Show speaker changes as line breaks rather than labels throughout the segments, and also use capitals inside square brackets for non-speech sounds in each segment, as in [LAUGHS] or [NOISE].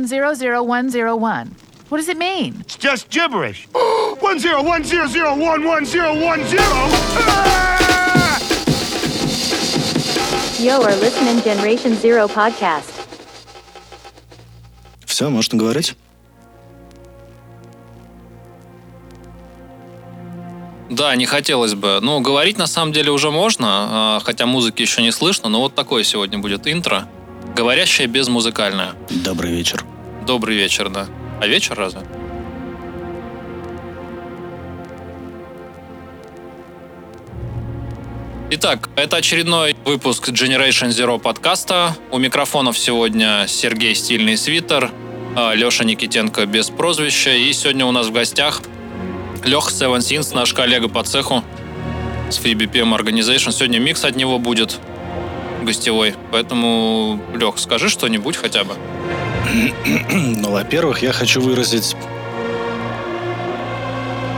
101100101. What does it mean?
It's just gibberish. [GASPS] one zero one zero zero one one zero one zero. Ah!
You are listening Generation Zero podcast.
Все, можно говорить?
Да, не хотелось бы. Ну, говорить на самом деле уже можно, а, хотя музыки еще не слышно, но вот такое сегодня будет интро. Говорящее без музыкальное.
Добрый вечер.
Добрый вечер, да. А вечер разве? Итак, это очередной выпуск Generation Zero подкаста. У микрофонов сегодня Сергей Стильный Свитер, а, Леша Никитенко без прозвища. И сегодня у нас в гостях Лех Seven Sins, наш коллега по цеху с FreeBPM Organization. Сегодня микс от него будет гостевой. Поэтому, Лех, скажи что-нибудь хотя бы. [CLEARS THROAT]
Ну, во-первых, я хочу выразить...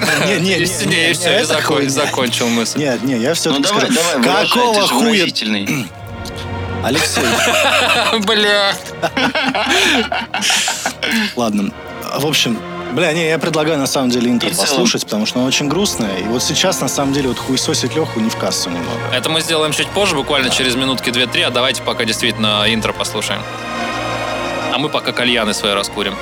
[LAUGHS] Не, не,
с ней все, закончил мысль.
Нет, не, я
Ну
все-таки
давай,
скажу.
давай,
Какого хуя... [CLEARS THROAT] Алексей, [LAUGHS]
Бля.
ладно. В общем, бля, не, я предлагаю на самом деле интро
И в целом.
послушать, потому что оно очень грустное. И вот сейчас, на самом деле, вот хуесосить Леху не в кассу немного.
Это мы сделаем чуть позже, буквально через минутки 2-3, а давайте пока действительно интро послушаем. А мы пока кальяны свои раскурим.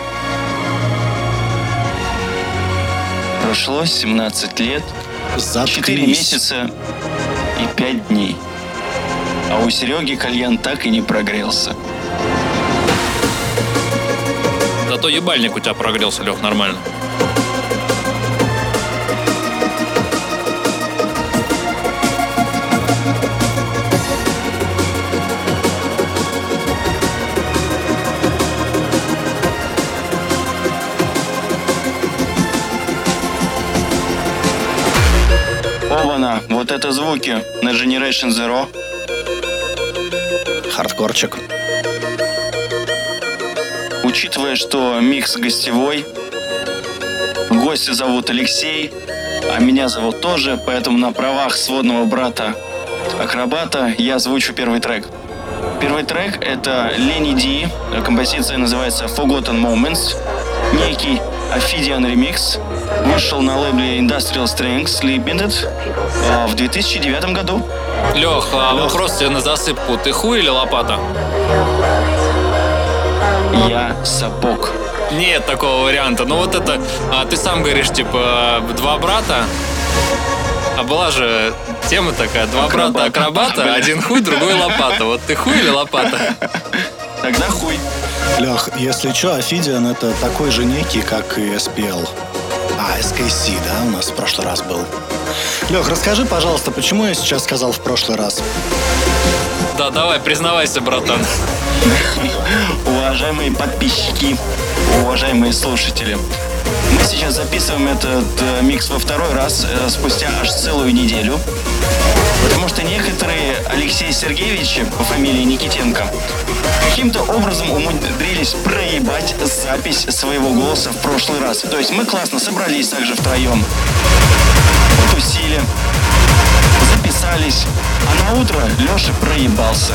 Прошло 17 лет, 4
Заткнись.
месяца и 5 дней. А у Сереги кальян так и не прогрелся.
Зато ебальник у тебя прогрелся, Лех, нормально.
Оба-на, вот это звуки на Generation Zero.
Хардкорчик.
Учитывая, что микс гостевой, гостя зовут Алексей, а меня зовут тоже, поэтому на правах сводного брата Акробата я озвучу первый трек. Первый трек это Ленни Ди, композиция называется Forgotten Moments, некий Ophidian ремикс, вышел на лейбле Industrial Strength Limited а, в 2009 году.
Лех, а вопрос тебе на засыпку. Ты хуй или лопата?
Я сапог.
Нет такого варианта. Ну вот это, а, ты сам говоришь, типа, два брата, а была же тема такая, два
Акробат.
брата акробата,
Бля.
один хуй, другой лопата. Вот ты хуй или лопата?
Тогда хуй.
Лех, если что, Афидиан это такой же некий, как и SPL. А, SKC, да, у нас в прошлый раз был. Лех, расскажи, пожалуйста, почему я сейчас сказал в прошлый раз?
Да, давай, признавайся, братан. [LAUGHS]
Уважаемые подписчики, уважаемые слушатели, мы сейчас записываем этот э, микс во второй раз, э, спустя аж целую неделю. Потому что некоторые Алексей Сергеевич по фамилии Никитенко каким-то образом умудрились проебать запись своего голоса в прошлый раз. То есть мы классно собрались также втроем, потусили, записались, а на утро Леша проебался.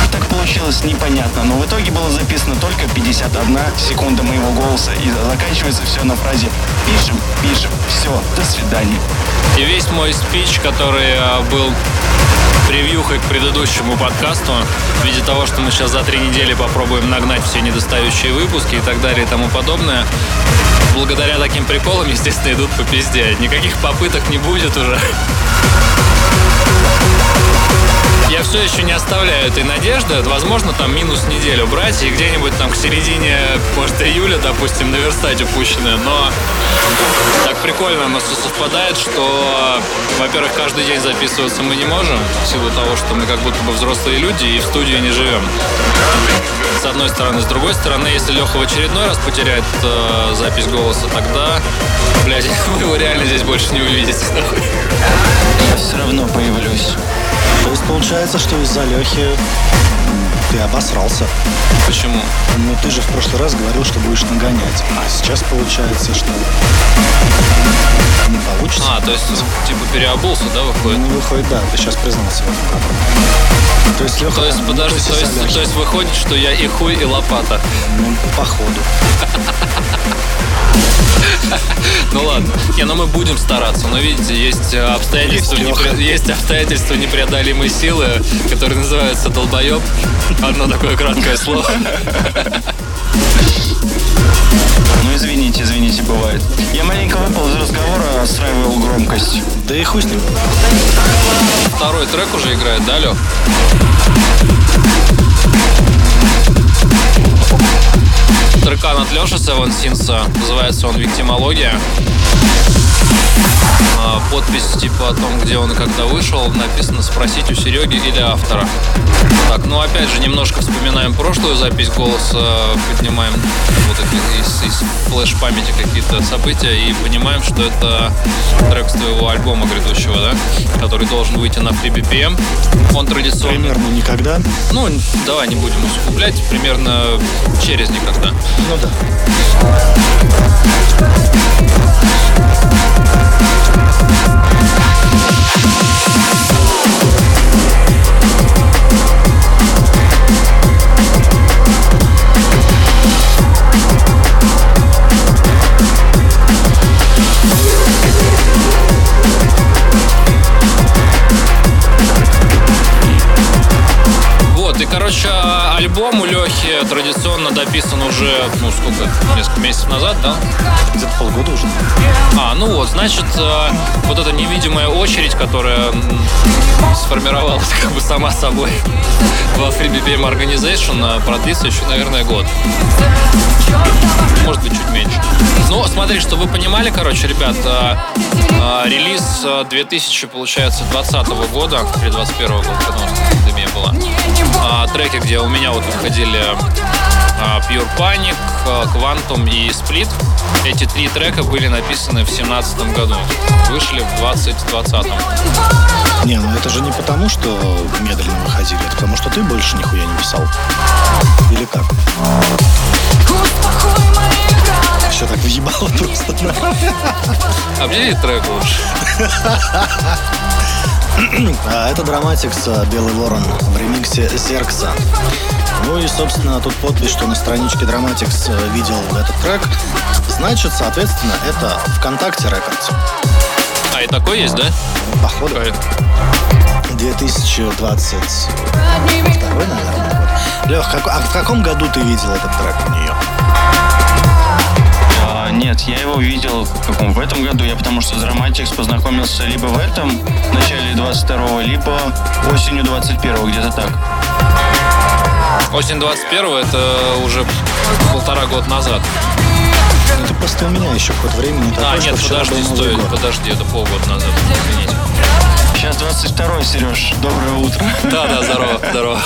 Как так получилось, непонятно, но в итоге было записано только 51 секунда моего голоса, и заканчивается все на фразе «пишем, пишем, все, до свидания».
И весь мой спич, который э, был превьюхой к предыдущему подкасту, в виде того, что мы сейчас за три недели попробуем нагнать все недостающие выпуски и так далее и тому подобное, благодаря таким приколам, естественно, идут по пизде. Никаких попыток не будет уже. Я все еще не оставляю этой надежды. Возможно, там минус неделю брать и где-нибудь там к середине, может, июля, допустим, наверстать упущенное. Но так прикольно оно все совпадает, что, во-первых, каждый день записываться мы не можем, в силу того, что мы как будто бы взрослые люди и в студии не живем. С одной стороны. С другой стороны, если Леха в очередной раз потеряет э, запись голоса, тогда, блядь, [LAUGHS] вы его реально здесь больше не увидите.
Я все равно появлюсь.
То есть получается, что из-за Лехи ты обосрался.
Почему?
Ну, ты же в прошлый раз говорил, что будешь нагонять. А сейчас получается, что не получится.
А, то есть, типа, переобулся, да, выходит?
Ну, выходит, да, ты сейчас признался в этом. То есть, Леха,
То есть, подожди, то есть, то есть выходит, что я и хуй, и лопата.
Ну, походу.
Ну ладно. Не, ну мы будем стараться. Но видите, есть э, обстоятельства,
Есть
непре- есть обстоятельства непреодолимой силы, которые называются долбоеб. Одно такое краткое слово.
Ну, извините, извините, бывает. Я маленько выпал из разговора, отстраивал громкость.
Да и хуй с ним.
Второй трек уже играет, да, Лёх? Трекан от Лёши Seven Sins, называется он «Виктимология». А, Подпись типа о том, где он и когда вышел, написано «Спросить у Сереги или автора». Так, ну опять же, немножко вспоминаем прошлую запись голоса, поднимаем вот из, из флеш-памяти какие-то события и понимаем, что это трек с твоего альбома грядущего, да? Который должен выйти на FreeBPM. Он традиционно...
Примерно никогда.
Ну, давай не будем усугублять, примерно через никогда.
Ну да.
Альбом у Лехи традиционно дописан уже, ну, сколько, несколько месяцев назад, да?
Где-то полгода уже.
А, ну вот, значит, э, вот эта невидимая очередь, которая сформировалась как бы сама собой [LAUGHS] во Free BPM Organization, э, продлится еще, наверное, год. Может быть, чуть меньше. Ну, смотри, чтобы вы понимали, короче, ребят, э, релиз э, 2000, получается, 20 года, или 21 года, когда у нас пандемия была. А, треки, где у меня вот выходили Pure Panic, а, Quantum и Split. Эти три трека были написаны в 2017 году. Вышли в 2020.
Не, ну это же не потому, что медленно выходили, это потому, что ты больше нихуя не писал. Или как? Все так въебало просто.
Объяви трек лучше. [LAUGHS] [CLEARS THROAT]
А это Драматикс Белый Ворон в ремиксе Зеркса. Ну и, собственно, тут подпись, что на страничке Драматикс э, видел этот трек. Значит, соответственно, это ВКонтакте Рекордс.
А, и такой есть, да?
Походу,
Какой?
2022, наверное, год. Лех, как- а в каком году ты видел этот трек у нее?
Нет, я его видел в каком? В этом году. Я потому что с Dramatics познакомился либо в этом, в начале 22 либо осенью 21 где-то так.
Осень 21 это уже полтора года назад.
Ну, это просто у меня еще ход времени такой,
А, нет, подожди,
год.
подожди, это полгода назад, извините.
Сейчас 22 Сереж. Доброе утро.
Да, да, здорово, здорово.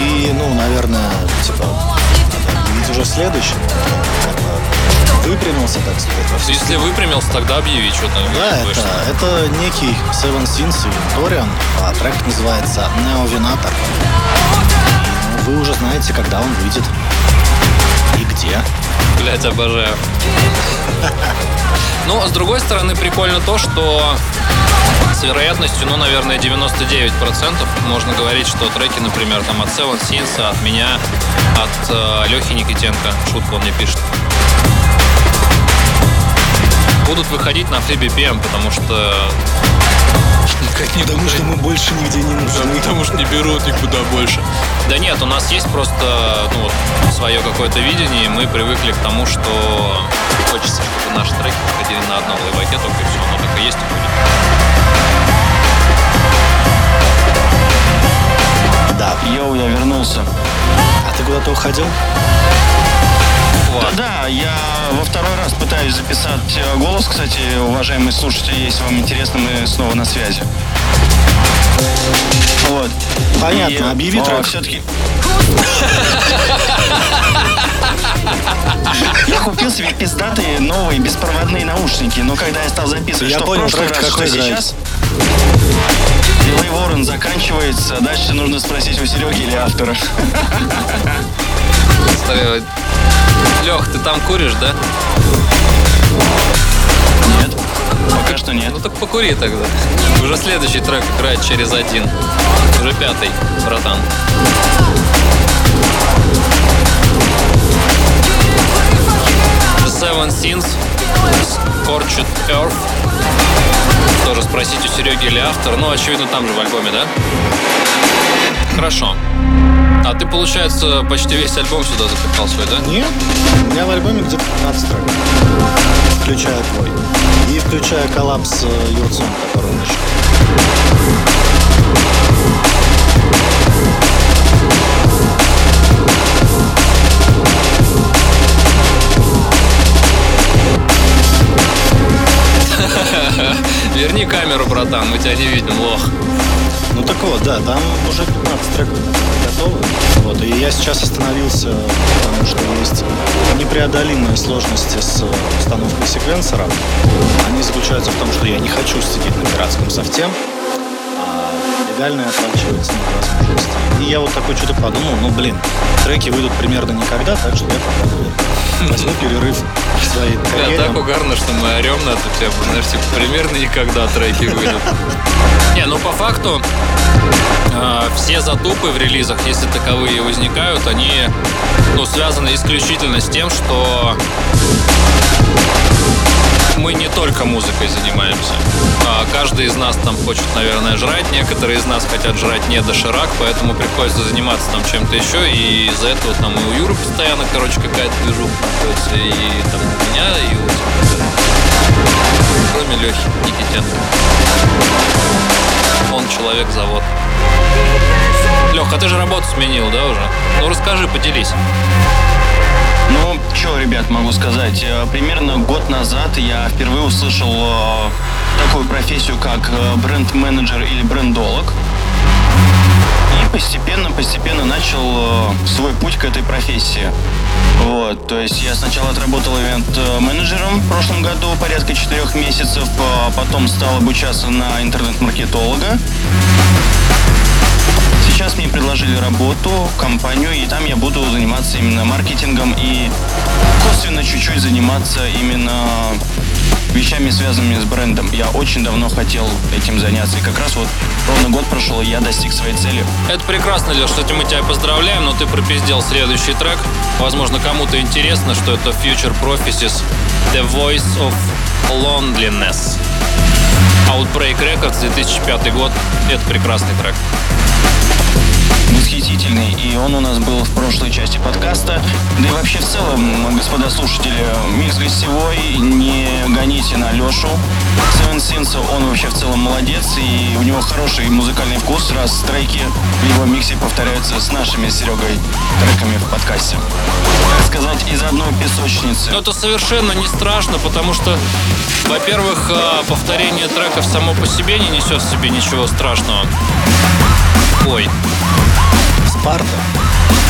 И, ну, наверное, типа, объявить уже следующий. Выпрямился, так сказать,
Если выпрямился, тогда объяви, что там
Да,
вышло.
это, это некий Seven Sins и Винториан, а трек называется Неовинатор. И, ну, вы уже знаете, когда он выйдет и где.
Блять, обожаю. Ну, с другой стороны, прикольно то, что с вероятностью, ну, наверное, 99% можно говорить, что треки, например, там от Seven Sins, от меня, от э, Лехи Никитенко, шутку он мне пишет, будут выходить на FreeBPM, потому что... Как не
Потому что мы больше нигде не нужны.
Потому что не берут никуда больше. Да нет, у нас есть просто ну, вот, свое какое-то видение, и мы привыкли к тому, что хочется, чтобы наши треки выходили на одном лейбаке, только и все, оно так и есть и будет.
Да.
Йоу, я вернулся.
А ты куда-то уходил?
Вот.
Да, я во второй раз пытаюсь записать э, голос. Кстати, уважаемые слушатели, если вам интересно, мы снова на связи. Вот.
Понятно, объяви трек.
Все-таки... Я купил себе пиздатые новые беспроводные наушники, но когда я стал записывать,
Я
что
понял,
в прошлый
трек
раз,
какой
что
играет.
сейчас... Делай Ворон заканчивается, дальше нужно спросить у Сереги или автора.
Лех, ты там куришь, да?
Нет, пока что нет.
Ну так покури тогда. Уже следующий трек играет через один. Уже пятый, братан. The Seven Sins, Scorched Earth. Тоже спросить у Сереги или автор. Ну, очевидно, там же в альбоме, да? Хорошо. А ты, получается, почти весь альбом сюда запихал свой, да?
Нет, у меня в альбоме где-то 15 треков. Включая твой. И включая коллапс Юрцон, который он еще. [LAUGHS]
Верни камеру, братан, мы тебя не видим, лох.
Ну так вот, да, там уже 15 треков готовы. Вот, и я сейчас остановился, потому что есть непреодолимые сложности с установкой секвенсора. Они заключаются в том, что я не хочу сидеть на пиратском софте, легально оплачивается на возможности. И я вот такой что-то подумал, ну блин, треки выйдут примерно никогда, так что я пока возьму перерыв в своей карьере.
так угарно, что мы орем на эту тему. Знаешь, типа, примерно никогда треки выйдут. Не, ну по факту э, все затупы в релизах, если таковые возникают, они ну, связаны исключительно с тем, что мы не только музыкой занимаемся. А каждый из нас там хочет, наверное, жрать. Некоторые из нас хотят жрать не доширак, поэтому приходится заниматься там чем-то еще. И из-за этого там и у Юры постоянно, короче, какая-то движуха. И там у меня, и у тебя. Кроме Лехи Никитенко. Он человек-завод. Лех, а ты же работу сменил, да, уже? Ну расскажи, поделись.
Ну, что, ребят, могу сказать. Э, Примерно год назад я впервые услышал э, такую профессию, как э, бренд-менеджер или брендолог. И постепенно-постепенно начал свой путь к этой профессии. Вот, то есть я сначала отработал ивент-менеджером в прошлом году порядка четырех месяцев, а потом стал обучаться на интернет-маркетолога. Сейчас мне предложили работу компанию, и там я буду заниматься именно маркетингом и косвенно чуть-чуть заниматься именно вещами, связанными с брендом. Я очень давно хотел этим заняться, и как раз вот ровно год прошел, и я достиг своей цели.
Это прекрасно, Леш, что мы тебя поздравляем, но ты пропиздел следующий трек. Возможно, кому-то интересно, что это Future Prophecies The Voice of Loneliness. Outbreak Records, 2005 год. Это прекрасный трек.
Восхитительный, и он у нас был в прошлой части подкаста. Да и вообще в целом, господа слушатели, микс гостевой, не гоните на Лешу. Seven Sins, он вообще в целом молодец, и у него хороший музыкальный вкус, раз треки в его миксе повторяются с нашими Серегой треками в подкасте. Так сказать, из одной песочницы.
Но это совершенно не страшно, потому что, во-первых, а, повторение треков само по себе не несет в себе ничего страшного. Ой,
Спарта.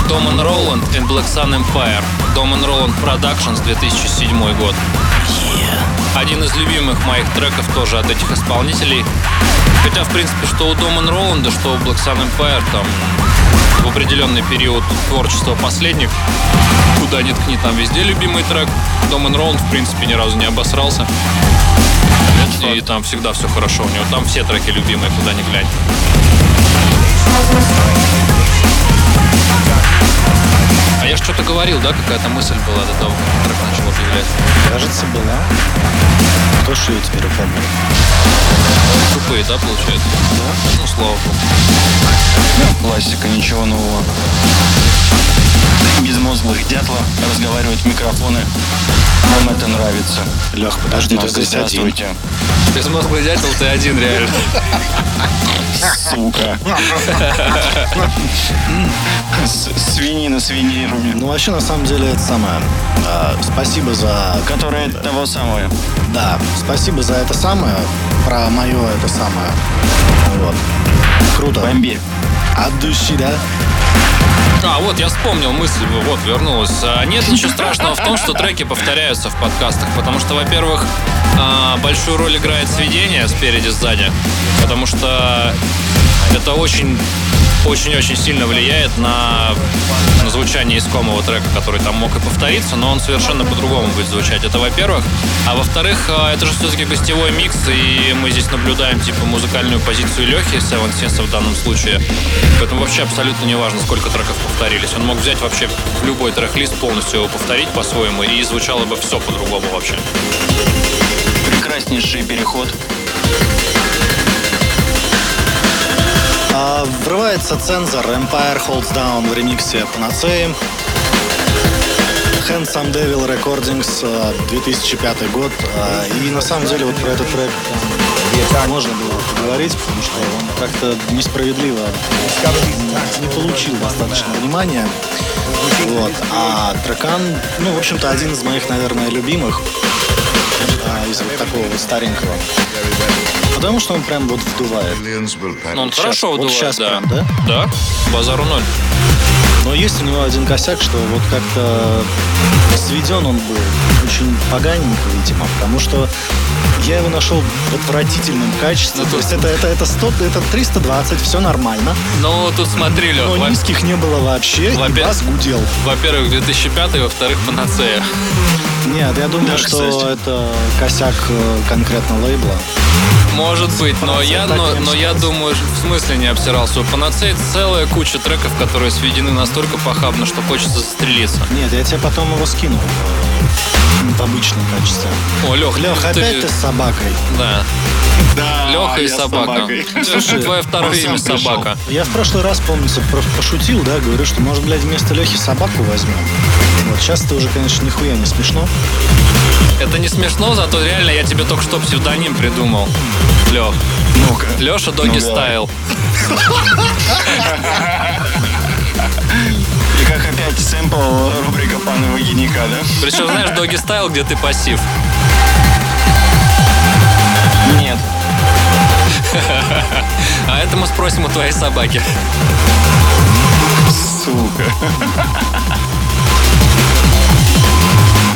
Доман Роланд и Black Sun Empire. Доман Роланд Productions, 2007 год. Один из любимых моих треков тоже от этих исполнителей. Хотя, в принципе, что у Доман Роланда, что у Black Sun Empire, там в определенный период творчества последних, куда ни ткни, там везде любимый трек. Доман Роланд, в принципе, ни разу не обосрался. И там всегда все хорошо у него. Там все треки любимые, куда ни глянь. Я ж что-то говорил, да? Какая-то мысль была до того, как трек начал появляться.
Кажется, была. Кто ж ее теперь упомнил?
Тупые, да, получается? Да. Ну, слава богу.
Классика, ничего нового. Безмозглых дятлов разговаривать в микрофоны. Вам это нравится.
Лех, подожди, ты здесь один.
Безмозглый дятел, ты один реально.
Сука. С- Свинина свинирует.
Ну, вообще, на самом деле, это самое. а, спасибо за...
Которая того самого.
Да, спасибо за это самое. Про мое это самое. Вот. Круто.
Бомбель.
От души, да?
А, вот, я вспомнил мысль, вот, вернулась. А, Нет ничего страшного в том, что треки повторяются в подкастах, потому что, во-первых, а, большую роль играет сведение спереди-сзади, потому что Это очень очень-очень сильно влияет на, на звучание искомого трека, который там мог и повториться, но он совершенно по-другому будет звучать. Это во-первых. А во-вторых, а, это же все-таки гостевой микс, и мы здесь наблюдаем типа музыкальную позицию Лехи, Seven Sense в данном случае. Поэтому вообще абсолютно не важно, сколько треков повторились. Он мог взять вообще любой трек-лист, полностью его повторить по-своему, и звучало бы все по-другому вообще.
Прекраснейший переход.
А, врывается цензор Empire Holds Down в ремиксе Panacea. Handsome Devil Recordings, а, 2005 год. А, И на самом деле вот про этот трек а, можно было поговорить, потому что он как-то несправедливо не получил достаточно внимания. Вот. А трекан, ну, в общем-то, один из моих, наверное, любимых а, из вот такого вот старенького. Потому что он прям вот вдувает.
Ну, он хорошо
вот
вдувает,
щас
да.
прям, да?
Да, базару ноль.
Но есть у него один косяк, что вот как-то сведен он был очень поганенько, видимо, потому что я его нашел в отвратительном качестве.
Ну,
То есть это, это, это, 100, это 320, все нормально.
Ну, тут смотри, Лёх,
Но
во-
низких не было вообще, и
Во-первых-
бас гудел.
во-первых, 2005, во-вторых, панацея.
Нет, я думаю,
Да,
что
кстати.
это косяк э, конкретно лейбла.
Может быть, но я, но, но я думаю, в смысле не обсирался. У Панацеи целая куча треков, которые сведены настолько похабно, что хочется застрелиться.
Нет, я тебе потом его скину э, в обычном качестве.
О, Лех,
Лех, опять ты с собакой.
Да, Леха и собака.
собакой.
Слушай, твое второе имя собака.
Я в прошлый раз, помнится, про- пошутил, да, говорю, что, может, блядь, вместо Лехи собаку возьмем. Вот сейчас это уже, конечно, нихуя не смешно.
Это не смешно, зато реально я тебе только что псевдоним придумал. Лех.
Ну-ка.
Леша Доги
Ну.
Стайл.
И как опять сэмпл рубрика панова геника, да?
Причем, знаешь, Доги Стайл, где ты пассив.
Нет.
А это мы спросим у твоей собаки.
Сука.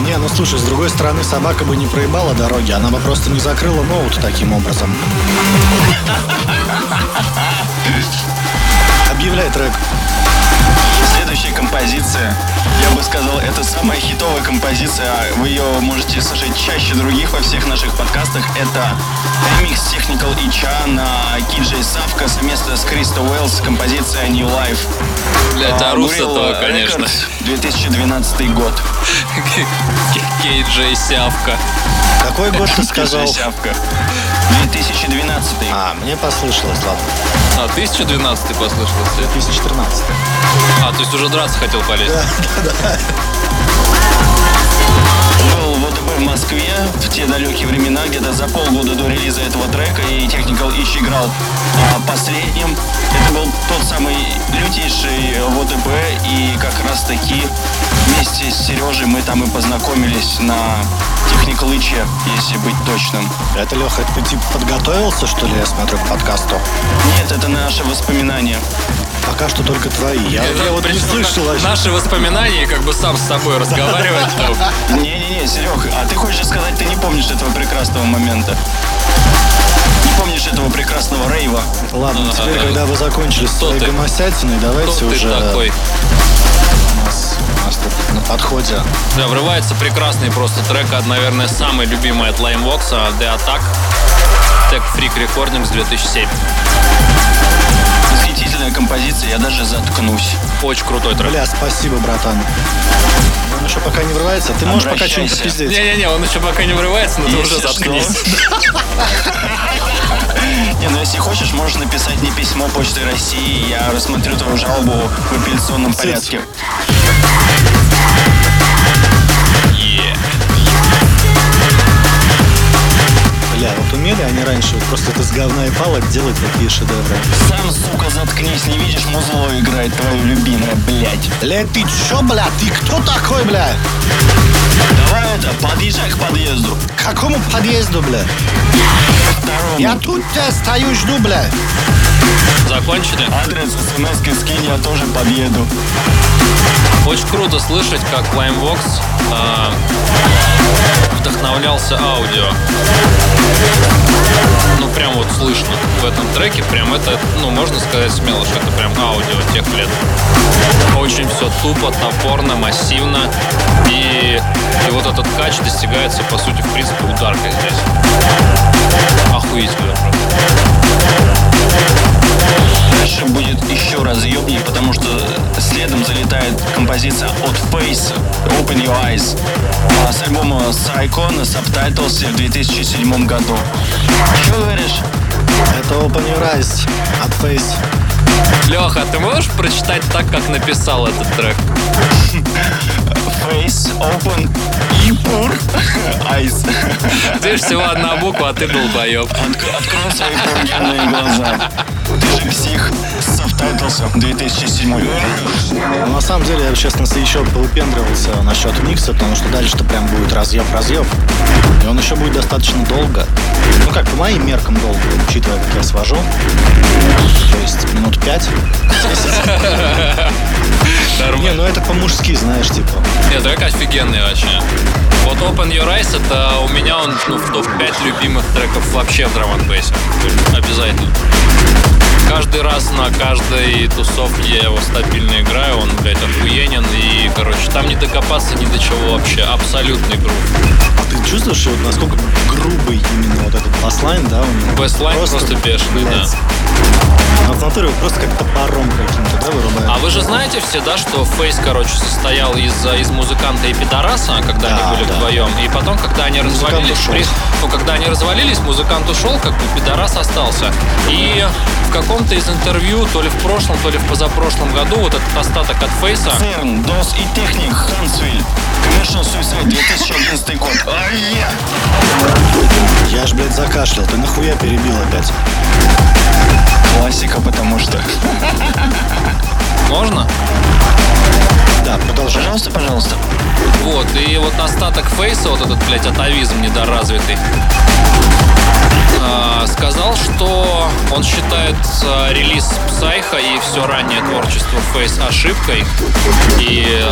Не, ну слушай, с другой стороны, собака бы не проебала дороги, она бы просто не закрыла ноут таким образом. Объявляй трек.
Следующая композиция, я бы сказал, это самая хитовая композиция. Вы ее можете слышать чаще других во всех наших подкастах. Это ремикс Technical Ича на Киджей Савка совместно с Кристо Уэллс, композиция New Life.
Бля, это
А, Gorilla
этого, конечно.
Records, 2012 год.
Кей Джей Сявка.
Какой год ты сказал?
Савка. 2012.
А, мне послышалось, ладно.
А, 1012 послышался.
2013.
А, то есть уже драться хотел полезть.
Был в ОТБ в Москве в те далекие времена, где-то за полгода до релиза этого трека, и Technical Ич играл а, последним. Это был тот самый лютейший ВОТБ, и как раз таки вместе с Сережей мы там и познакомились на Technical Иче, если быть точным.
Это, Леха, ты типа подготовился, что ли, я смотрю, к подкасту?
Нет, это наши воспоминания.
Пока что только твои. Я, я вот не слышал.
Наши воспоминания, как бы сам с собой разговаривать там.
Не-не-не, Серег, а ты хочешь сказать, ты не помнишь этого прекрасного момента? Не помнишь этого прекрасного рейва?
Ладно,
А,
теперь,
а,
когда вы закончили с
ты?
гомосятиной, давайте уже
такой?
у нас, у нас тут на подходе.
Да, врывается прекрасный просто трек от, наверное, самый любимый от Limevox, The Attack. Tech Freak Recordings 2007.
Восхитительная композиция, я даже заткнусь.
Очень крутой трек.
Бля, спасибо, братан. Он еще пока не врывается. Ты можешь пока что-нибудь пиздеть.
Не-не-не, он еще пока не врывается, но ты уже заткнись. [LAUGHS]
Не, ну если хочешь, можешь написать мне письмо Почты России, я рассмотрю твою жалобу в апелляционном порядке.
Умели они раньше вот просто это с говна и палок делать такие шедевры.
Сам, сука, заткнись, не видишь, музло играет твое любимое, блядь.
Бля, ты чё, бля? Ты кто такой, бля?
Давай это, подъезжай к подъезду.
К какому подъезду, бля?
Второму.
Я тут тебя стою, жду, бля.
Закончили?
Адрес смс скинь, я тоже подъеду.
Очень круто слышать, как Limevox э, вдохновляет обновлялся аудио. Ну, прям вот слышно в этом треке, прям это, ну, можно сказать смело, что это прям аудио тех лет. Очень все тупо, топорно, массивно. И, и вот этот кач достигается, по сути, в принципе, ударкой здесь. Охуительно просто.
Дальше будет еще разъемнее, потому что следом залетает композиция от Face Open Your Eyes а, с альбома Psycho на Subtitles в 2007 году. Что говоришь?
Это Open Your Eyes от Face.
Леха, ты можешь прочитать так, как написал этот трек?
Face Open Your Eyes.
Здесь всего одна буква, а ты долбоеб.
Отк- Открой свои глаза. Же псих с Subtitles 2007
Но Ну, на самом деле, я, честно, еще выпендривался насчет микса, потому что дальше-то прям будет разъеб-разъеб. И он еще будет достаточно долго. Ну как, по моим меркам долго, учитывая, как я свожу. То есть минут пять. Не, ну это по-мужски, знаешь, типа.
Нет, трек офигенный вообще. Вот Open Your Eyes, это у меня он ну, в топ-5 любимых треков вообще в drum Обязательно. Каждый раз на каждой тусовке я его стабильно играю, он, блядь, охуенен. И, короче, там не докопаться ни до чего вообще. Абсолютный грув.
А ты чувствуешь, вот насколько грувый именно вот этот bassline, да, у него?
Bassline просто бешеный, да.
блядь, Ну, в натуре просто как топором каким-то, да, вырубает?
А вы же знаете все, да, что Фейс, короче, состоял из, из музыканта и пидораса, когда
Да,
они были
да.
вдвоем. И потом, когда они
Музыкант
развалились,
ушел.
при- ну, когда они развалились, музыкант ушел, как бы пидорас остался. И в каком-то из интервью, то ли в прошлом, то ли в позапрошлом году, вот этот остаток от Фейса,
Церн, Дос и Техник, Хансвиль. Commercial Suicide, 2011 год. Ай-я!
Я ж, блядь, закашлял. Ты нахуя перебил опять?
Классика, потому что.
можно?
Да, продолжай.
Пожалуйста, пожалуйста.
Вот, и вот остаток Phace а, вот этот, блядь, атавизм недоразвитый, а, сказал, что он считает а, релиз Psycho и все раннее творчество Phace ошибкой, и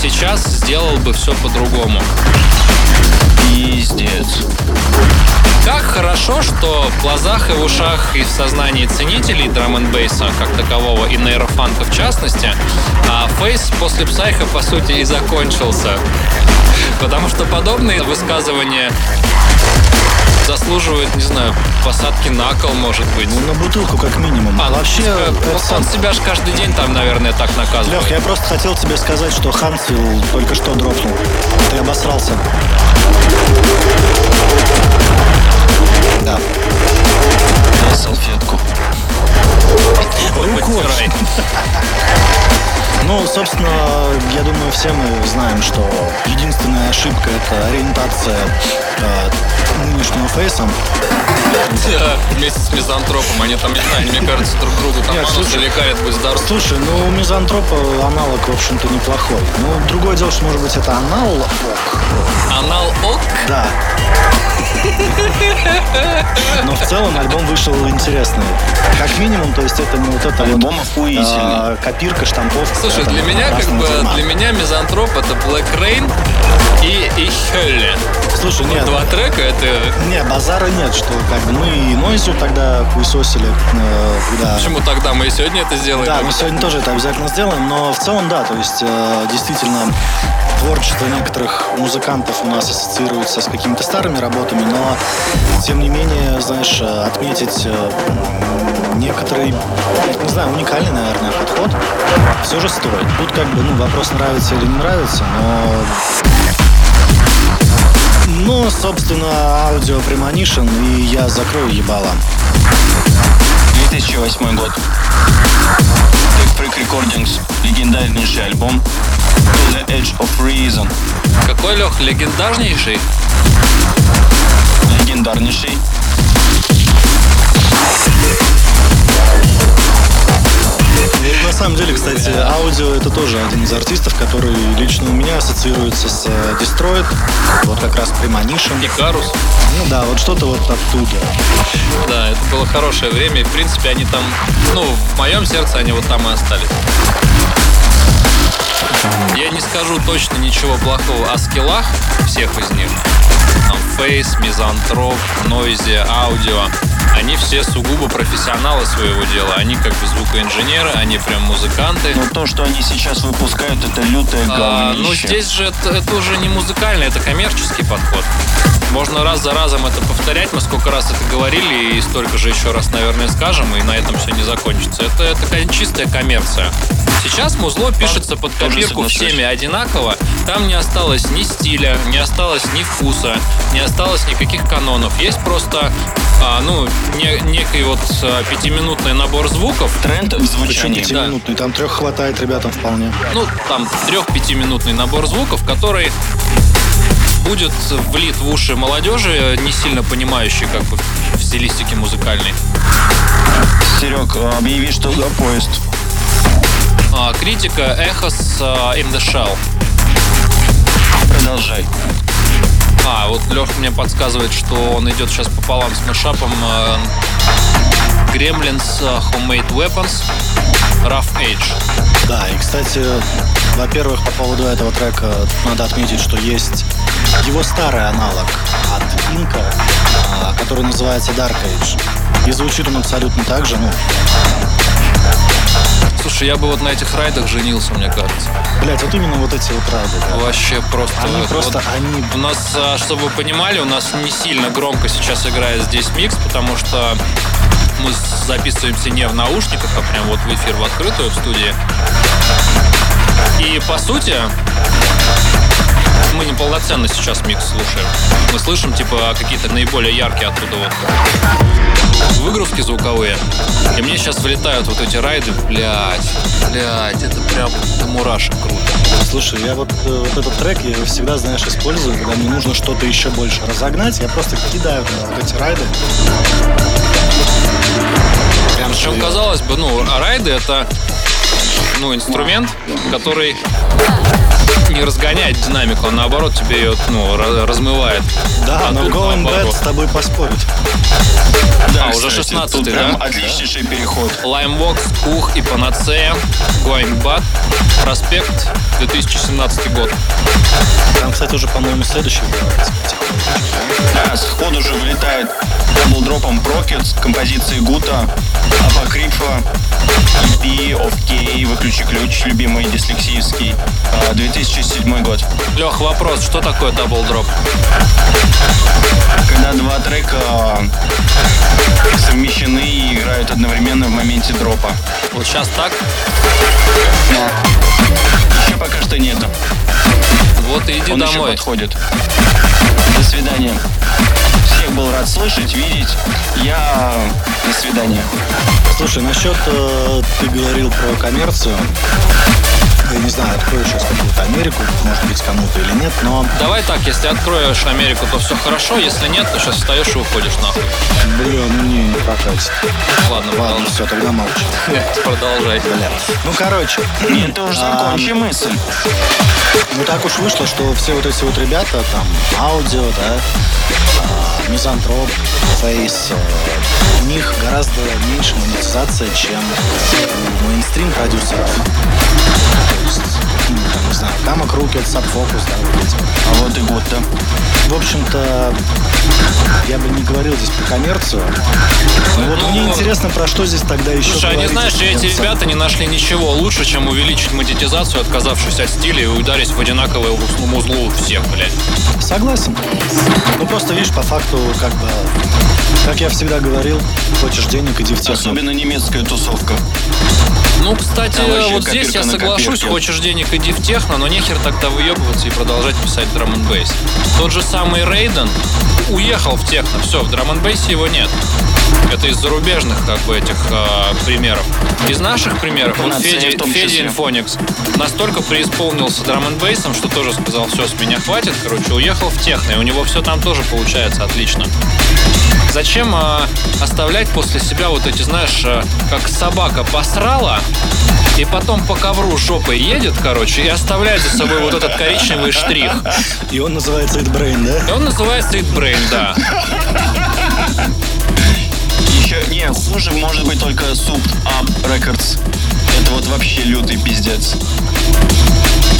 сейчас сделал бы все по-другому.
Пиздец.
Как хорошо, что в глазах и в ушах и в сознании ценителей драм н бейса как такового и нейрофанка в частности, а Phace после Psycho по сути и закончился. Потому что подобные высказывания заслуживают, не знаю, посадки на кол, может быть.
Ну, на бутылку как минимум.
А,
Вообще, это
вот
сам-
он себя же каждый день там, наверное, так наказывает.
Лех, я просто хотел тебе сказать, что Хансвилл только что дропнул. Ты обосрался. Да.
Дай салфетку.
Ой, подтирай.
Ну, собственно, я думаю, все мы знаем, что единственная ошибка — это ориентация нынешнего фейса.
Да, Вместе с мизантропом. Они там, не знаю, мне кажется, друг другу там
Нет, слушай.
карят, будь здоров.
Слушай, ну у мизантропа аналог, в общем-то, неплохой. Ну, другое дело, что, может быть, это аналог.
Анал ок.
Да. Но в целом альбом вышел интересный. Как минимум, то есть это не вот это
Альбом
вот,
охуительный.
а, копирка, штамповка.
Слушай,
там,
для меня как бы
дерьма.
для меня мизантроп это Black Rain и, и Хелли.
Слушай, нет,
Два трека это.
не, базара нет, что как бы мы и Нойзю тогда хуесосили, э, когда...
Почему тогда мы и сегодня это сделаем?
Да, мы сегодня тоже это обязательно сделаем, но в целом, да, то есть э, действительно творчество некоторых музыкантов у нас ассоциируется с какими-то старыми работами, но тем не менее, знаешь, э, отметить э, некоторый, не знаю, уникальный, наверное, подход все же стоит. Тут как бы, ну, вопрос нравится или не нравится, но ну, собственно, аудио Premonition, и я закрою ебало.
2008 год. Tech Freak Recordings. Легендарнейший альбом. To the Edge of Reason.
Какой Лех, легендарнейший?
Легендарнейший.
Ну, На самом деле, кстати, аудио это тоже один из артистов, который лично у меня ассоциируется с э, Destroyed. Вот как раз Premonition.
Икарус.
Ну да, вот что-то вот оттуда.
Да, это было хорошее время. И, в принципе, они там, ну, в моем сердце они вот там и остались. Я не скажу точно ничего плохого о скиллах всех из них. Там Face, Мизантроп, Noise, Аудио. Они все сугубо профессионалы своего дела. Они как бы звукоинженеры, они прям музыканты.
Но то, что они сейчас выпускают, это лютое
А,
говнище.
ну, здесь же это, это уже не музыкальный, это коммерческий подход. Можно раз за разом это повторять. Мы сколько раз это говорили, и столько же еще раз, наверное, скажем, и на этом все не закончится. Это, это чистая коммерция. Сейчас музло пишется под копирку всеми одинаково. Там не осталось ни стиля, не осталось ни вкуса, не осталось никаких канонов. Есть просто, а, ну, не- некий вот а, пятиминутный набор звуков,
Тренд в звучании.
пятиминутный, там трех хватает ребятам вполне.
ну, там трех-пятиминутный набор звуков, который будет влит в уши молодежи, не сильно понимающей как бы в стилистике музыкальной.
Серег, объяви, что за поезд.
А, критика Эхос а, in the Shell.
Продолжай.
А, вот Лех мне подсказывает, что он идет сейчас пополам с мешапом а, Gremlins Homemade Weapons Rough Age.
Да, и, кстати, во-первых, по поводу этого трека надо отметить, что есть его старый аналог от Инка, который называется Dark Age. И звучит он абсолютно так же, ну,
Слушай, я бы вот на этих райдах женился, мне кажется.
блять, вот именно вот эти вот рады, да.
Вообще просто...
Они
вот-
просто, они
У нас, а, чтобы вы понимали, у нас не сильно громко сейчас играет здесь микс, потому что мы записываемся не в наушниках, а прям вот в эфир в открытую в студии. И по сути, мы неполноценно сейчас микс слушаем. Мы слышим, типа, какие-то наиболее яркие оттуда вот выгрузки звуковые. И мне сейчас влетают вот эти райды, блядь, блядь, это прям до мурашек круто.
Слушай, я вот, э, вот этот трек, я его всегда, знаешь, использую, когда мне нужно что-то еще больше разогнать, я просто кидаю вот эти райды. Прям
Причем,
серьезно.
казалось бы, ну, а райды это ну, инструмент, который не разгоняет динамику, а наоборот тебе ее ну, размывает.
Да,
а
но Going. Bad с тобой поспорить.
Да,
А, уже
кстати,
16-й,
тут
да?
прям отличнейший переход.
Лаймвокс, Кух и Панацея, Going Bad, Проспект, 2017 год.
Там, кстати, уже, по-моему, следующий будет.
Да, сходу же вылетает даблдропом Прокет с композицией Гута, Апокрифа, EP, of K, Выключи ключ, любимый дислексиевский, а, 2007 год.
Лех, вопрос, что такое дабл дроп?
Когда два трека а, совмещены и играют одновременно в моменте дропа.
Вот сейчас так?
Еще пока что нету.
Вот и иди
Он еще
домой.
подходит. До свидания. Всех был рад слышать, видеть. Я... До свидания.
Слушай, насчет э, ты говорил про коммерцию. Я не знаю, открою сейчас какую-то Америку, может быть, кому-то или нет, но,
Давай так, если откроешь Америку, то все хорошо, если нет, то сейчас встаешь и уходишь нахуй.
блин, ну не, не прокатит.
Ладно,
Ладно,
продолжай.
все, тогда молчу. [LAUGHS]
Продолжай.
Бля. Ну, короче,
Нет, ты уже закончи мысль.
ну так уж вышло, что все вот эти вот ребята, там, аудио, да, а, мизантроп, фейс, э, у них гораздо меньше монетизация, чем у мейнстрим продюсеров. То есть, ну, там, не знаю, Камок Рукет, Сабфокус, да, вот эти.
А вот и год-то.
В общем-то, я бы не говорил здесь про коммерцию. Но вот
Ну,
мне интересно, про что здесь тогда еще
Слушай, они,
говорить,
знаешь, эти ребята не нашли ничего лучше, чем увеличить монетизацию, отказавшись от стиля и ударить в одинаковое узлу- всех, блядь.
Согласен. Ну просто видишь, по факту, как бы, как я всегда говорил, хочешь денег, иди в техно.
Особенно немецкая тусовка.
Ну, кстати, вот здесь я соглашусь,
копирке.
хочешь денег, иди в техно, но нехер тогда выебываться и продолжать писать драм н бейс. Тот же самый Рейден уехал в техно, все, в драм н его нет. Это из зарубежных, как бы, этих а, примеров. Из наших примеров, вот Федя, Федя. Инфоникс настолько преисполнился драм н что тоже сказал, все, с меня хватит, короче, уехал в техно, и у него все там тоже получается отлично. Зачем а, оставлять после себя вот эти, знаешь, а, как собака посрала, и потом по ковру жопой едет, короче, и оставляет за собой вот этот коричневый штрих.
И он называется It Brain, да?
И он называется It Brain, да.
Еще, не, хуже может быть только Sub Up Records. Это вот вообще лютый пиздец.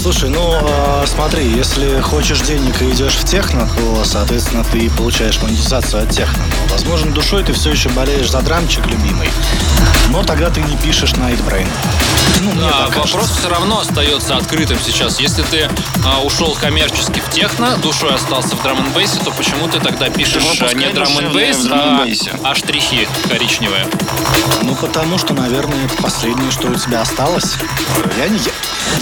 Слушай, ну э, смотри, если хочешь денег и идешь в техно, то, соответственно, ты получаешь монетизацию от техно. Возможно, душой ты все еще болеешь за драмчик любимый, но тогда ты не пишешь Nightbrain. Ну, мне
Да,
так
вопрос
кажется.
все равно остается открытым сейчас. Если ты а, ушел коммерчески в техно, душой остался в драм н бейсе, то почему ты тогда пишешь
выпускай
а, не драм н а, а штрихи коричневые?
Ну, потому что, наверное, это последнее, что у тебя осталось. Я не, я,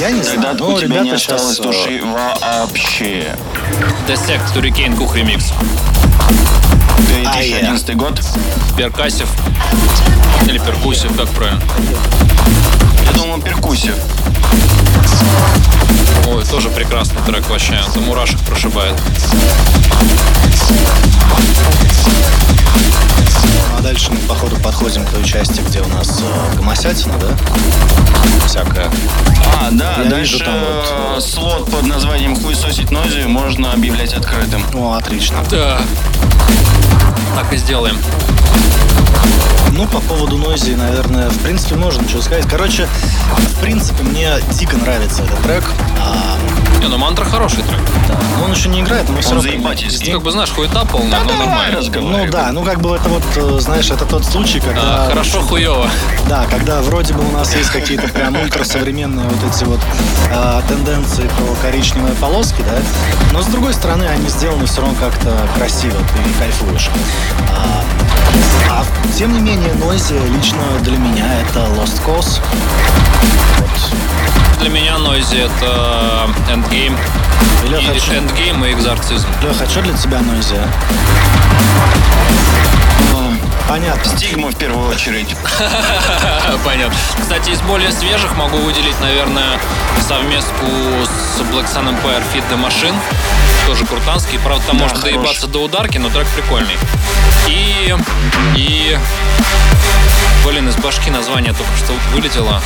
я не
Тогда
знаю. Ну,
тебя
ребята
не осталось
сейчас,
души вообще.
Dissect Hurricane Кух ремикс.
2011 год.
Перкасив. Или перкусив, как правильно?
Я думал, перкуссив.
Ой, тоже прекрасный трек вообще. До мурашек прошибает.
Ну, а дальше мы, походу, подходим к той части, где у нас э, гомосятина, да? Всякая.
А, да,
Я
дальше
вижу там вот,
э, слот под названием «Хуесосить Нойзи» можно объявлять открытым.
Ну, отлично.
Да. Так и сделаем.
Ну, по поводу Нойзи, наверное, в принципе, можно что сказать. Короче, в принципе, мне дико нравится этот трек. А,
Не, ну мантра хороший трек.
да, но он еще не играет, но мы все
Он
равно...
заебательский.
Как бы знаешь, хуета полная, но нормально.
Ну да, ну как бы это вот, э, знаешь, это тот случай, когда...
А, хорошо хуево.
Да, когда вроде бы у нас есть какие-то прям ультрасовременные вот эти вот э, тенденции по коричневой полоске, да, но с другой стороны они сделаны все равно как-то красиво, ты кайфуешь. А, а тем не менее, Noisy лично для меня это Lost Cause. Вот.
Для меня Noisy это Endgame.
Леха,
И Endgame и Экзорцизм.
Леха, что для тебя Noisy? Понятно.
Стигма в первую очередь. [LAUGHS]
Понятно. Кстати, из более свежих могу выделить, наверное, совместку с Black Sun Empire Fit the Machine. Тоже крутанский. Правда, там
Да,
можно
хорош.
доебаться до ударки, но трек прикольный. И... И... Блин, из башки название только что вылетело.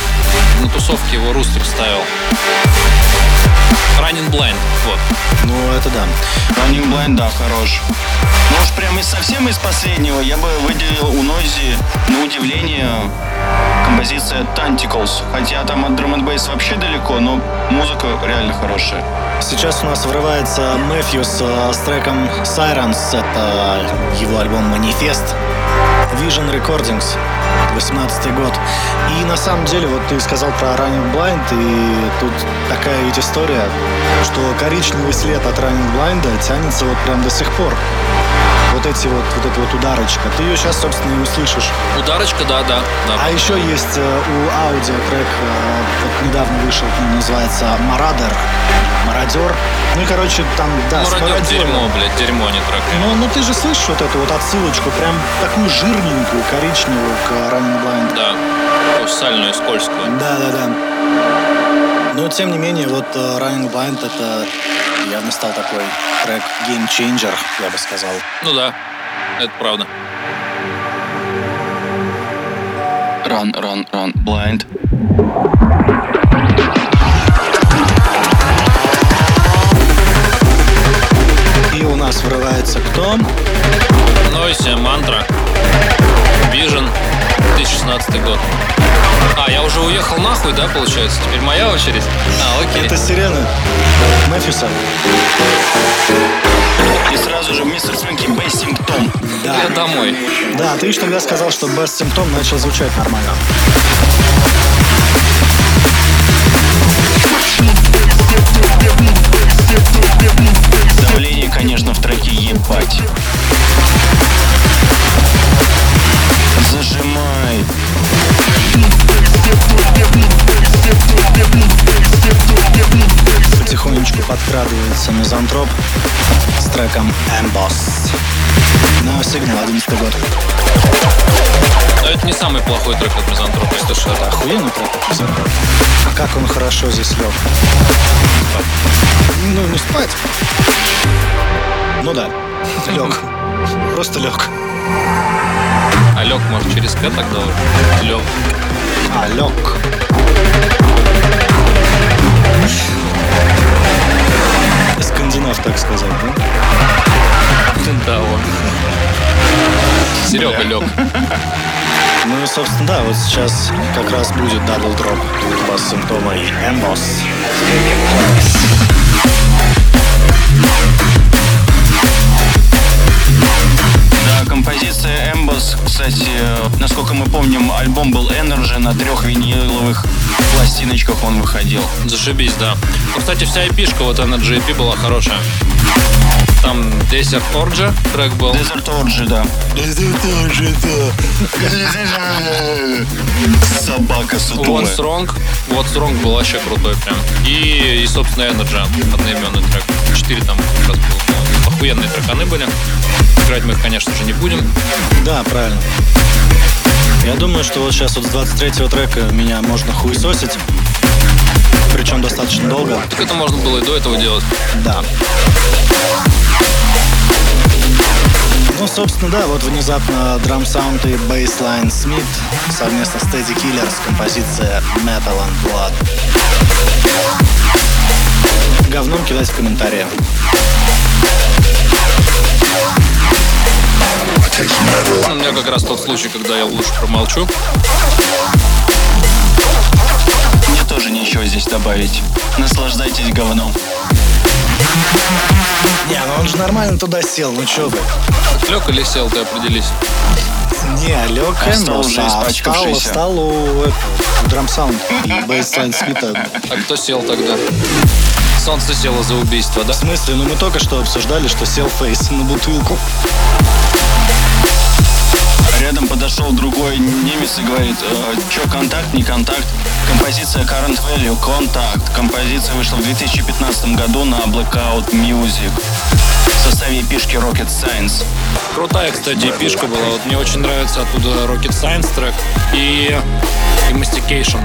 На тусовке его Рустрик ставил. Running Blind. Вот.
Ну, это да.
Running Blind, да, хорош. Ну уж прям из совсем из последнего я бы выделил у Нойзи, на удивление, композиция Tentacles. Хотя там от and Bass вообще далеко, но музыка реально хорошая.
Сейчас у нас врывается Мэфьюс э, с треком Sirens. Это его альбом «Манифест». Vision Recordings, 18 год. И на самом деле, вот ты сказал про Running Blind, и тут такая ведь история, что коричневый след от Running Blind тянется вот прям до сих пор. Вот эти вот, вот эта вот ударочка. Ты ее сейчас, собственно, и услышишь.
Ударочка, да, да. да.
А еще есть э, у аудио трек, э, вот недавно вышел, ну, называется «Марадер», «Мародер». Ну и, короче, там, да,
Мародер дерьмо, блядь, дерьмо, а не трек.
Ну, ну ты же слышишь вот эту вот отсылочку, прям такую жирненькую, коричневую к Running Blind.
Да. Сальную, скользкую.
Да, да, да. Но, тем не менее, вот э, Running Blind это явно стал такой трек Game Changer, я бы сказал.
Ну да, это правда.
Run, run, run, blind.
И у нас врывается кто?
Нойси, мантра. Vision, 2016 год. А, я уже уехал нахуй, да, получается? Теперь моя очередь? А, окей.
Это сирена Мэфьюса.
И сразу же мистер Фрэнки Бессингтон.
Да.
Я домой.
Да, ты же тогда сказал, что без симптом начал звучать нормально.
Давление, конечно, в треке ебать. Зажимай.
Потихонечку подкрадывается мизантроп с треком Эмбосс. На сигнал 11 год.
Но это не самый плохой трек от Мизантропа, если что.
Это охуенный трек от Мизантропа. А как он хорошо здесь лег. Ну, не спать. Ну да, лег. Просто лег.
А лег, может, через К тогда уже? Лег.
А, лег. Скандинав, так сказать, да?
Да, вот. Серега лег.
Ну и, собственно, да, вот сейчас как раз будет дабл дроп бас симптома и эмбос.
Композиция Эмбос, кстати, насколько мы помним, альбом был Energy, на трех виниловых пластиночках он выходил.
Зашибись, да. Ну, кстати, вся эпишка вот на GP была хорошая. Там Desert Orgy трек был.
Desert Orgy, да. [LAUGHS] Собака сутулая.
What's Wrong. What's Wrong был вообще крутой прям. И, и собственно, Energy, одноименный трек. Четыре там как раз было. Охуенные треканы были. Играть мы их, конечно же, не будем.
Да, правильно. Я думаю, что вот сейчас вот с 23-го трека меня можно хуесосить. Причем достаточно долго.
Так это можно было и до этого делать.
Да. Ну, собственно, да, вот внезапно драм саунд и бейслайн Смит совместно с Teddy Killers композиция Metal and Blood. Говном кидать в комментарии.
У меня как раз тот случай, когда я лучше промолчу.
Мне тоже нечего здесь добавить. Наслаждайтесь говном.
Не, ну он же нормально туда сел, ну чё вы.
Лег или сел, ты определись.
Не, лег
А встал
Эмбос,
уже
а встал, встал у этого, у Drumsound и Bassline Smith
а. А кто сел тогда? Солнце село за убийство, да?
В смысле, ну мы только что обсуждали, что сел фейс на бутылку.
Рядом подошел другой немец и говорит, э, чё, контакт, не контакт? Композиция Current Value, контакт. Композиция вышла в 2015 году на Blackout Music в составе EP шки Rocket Science.
Крутая, кстати, EP шка была. Вот мне очень нравится оттуда Rocket Science трек и, и Mastication.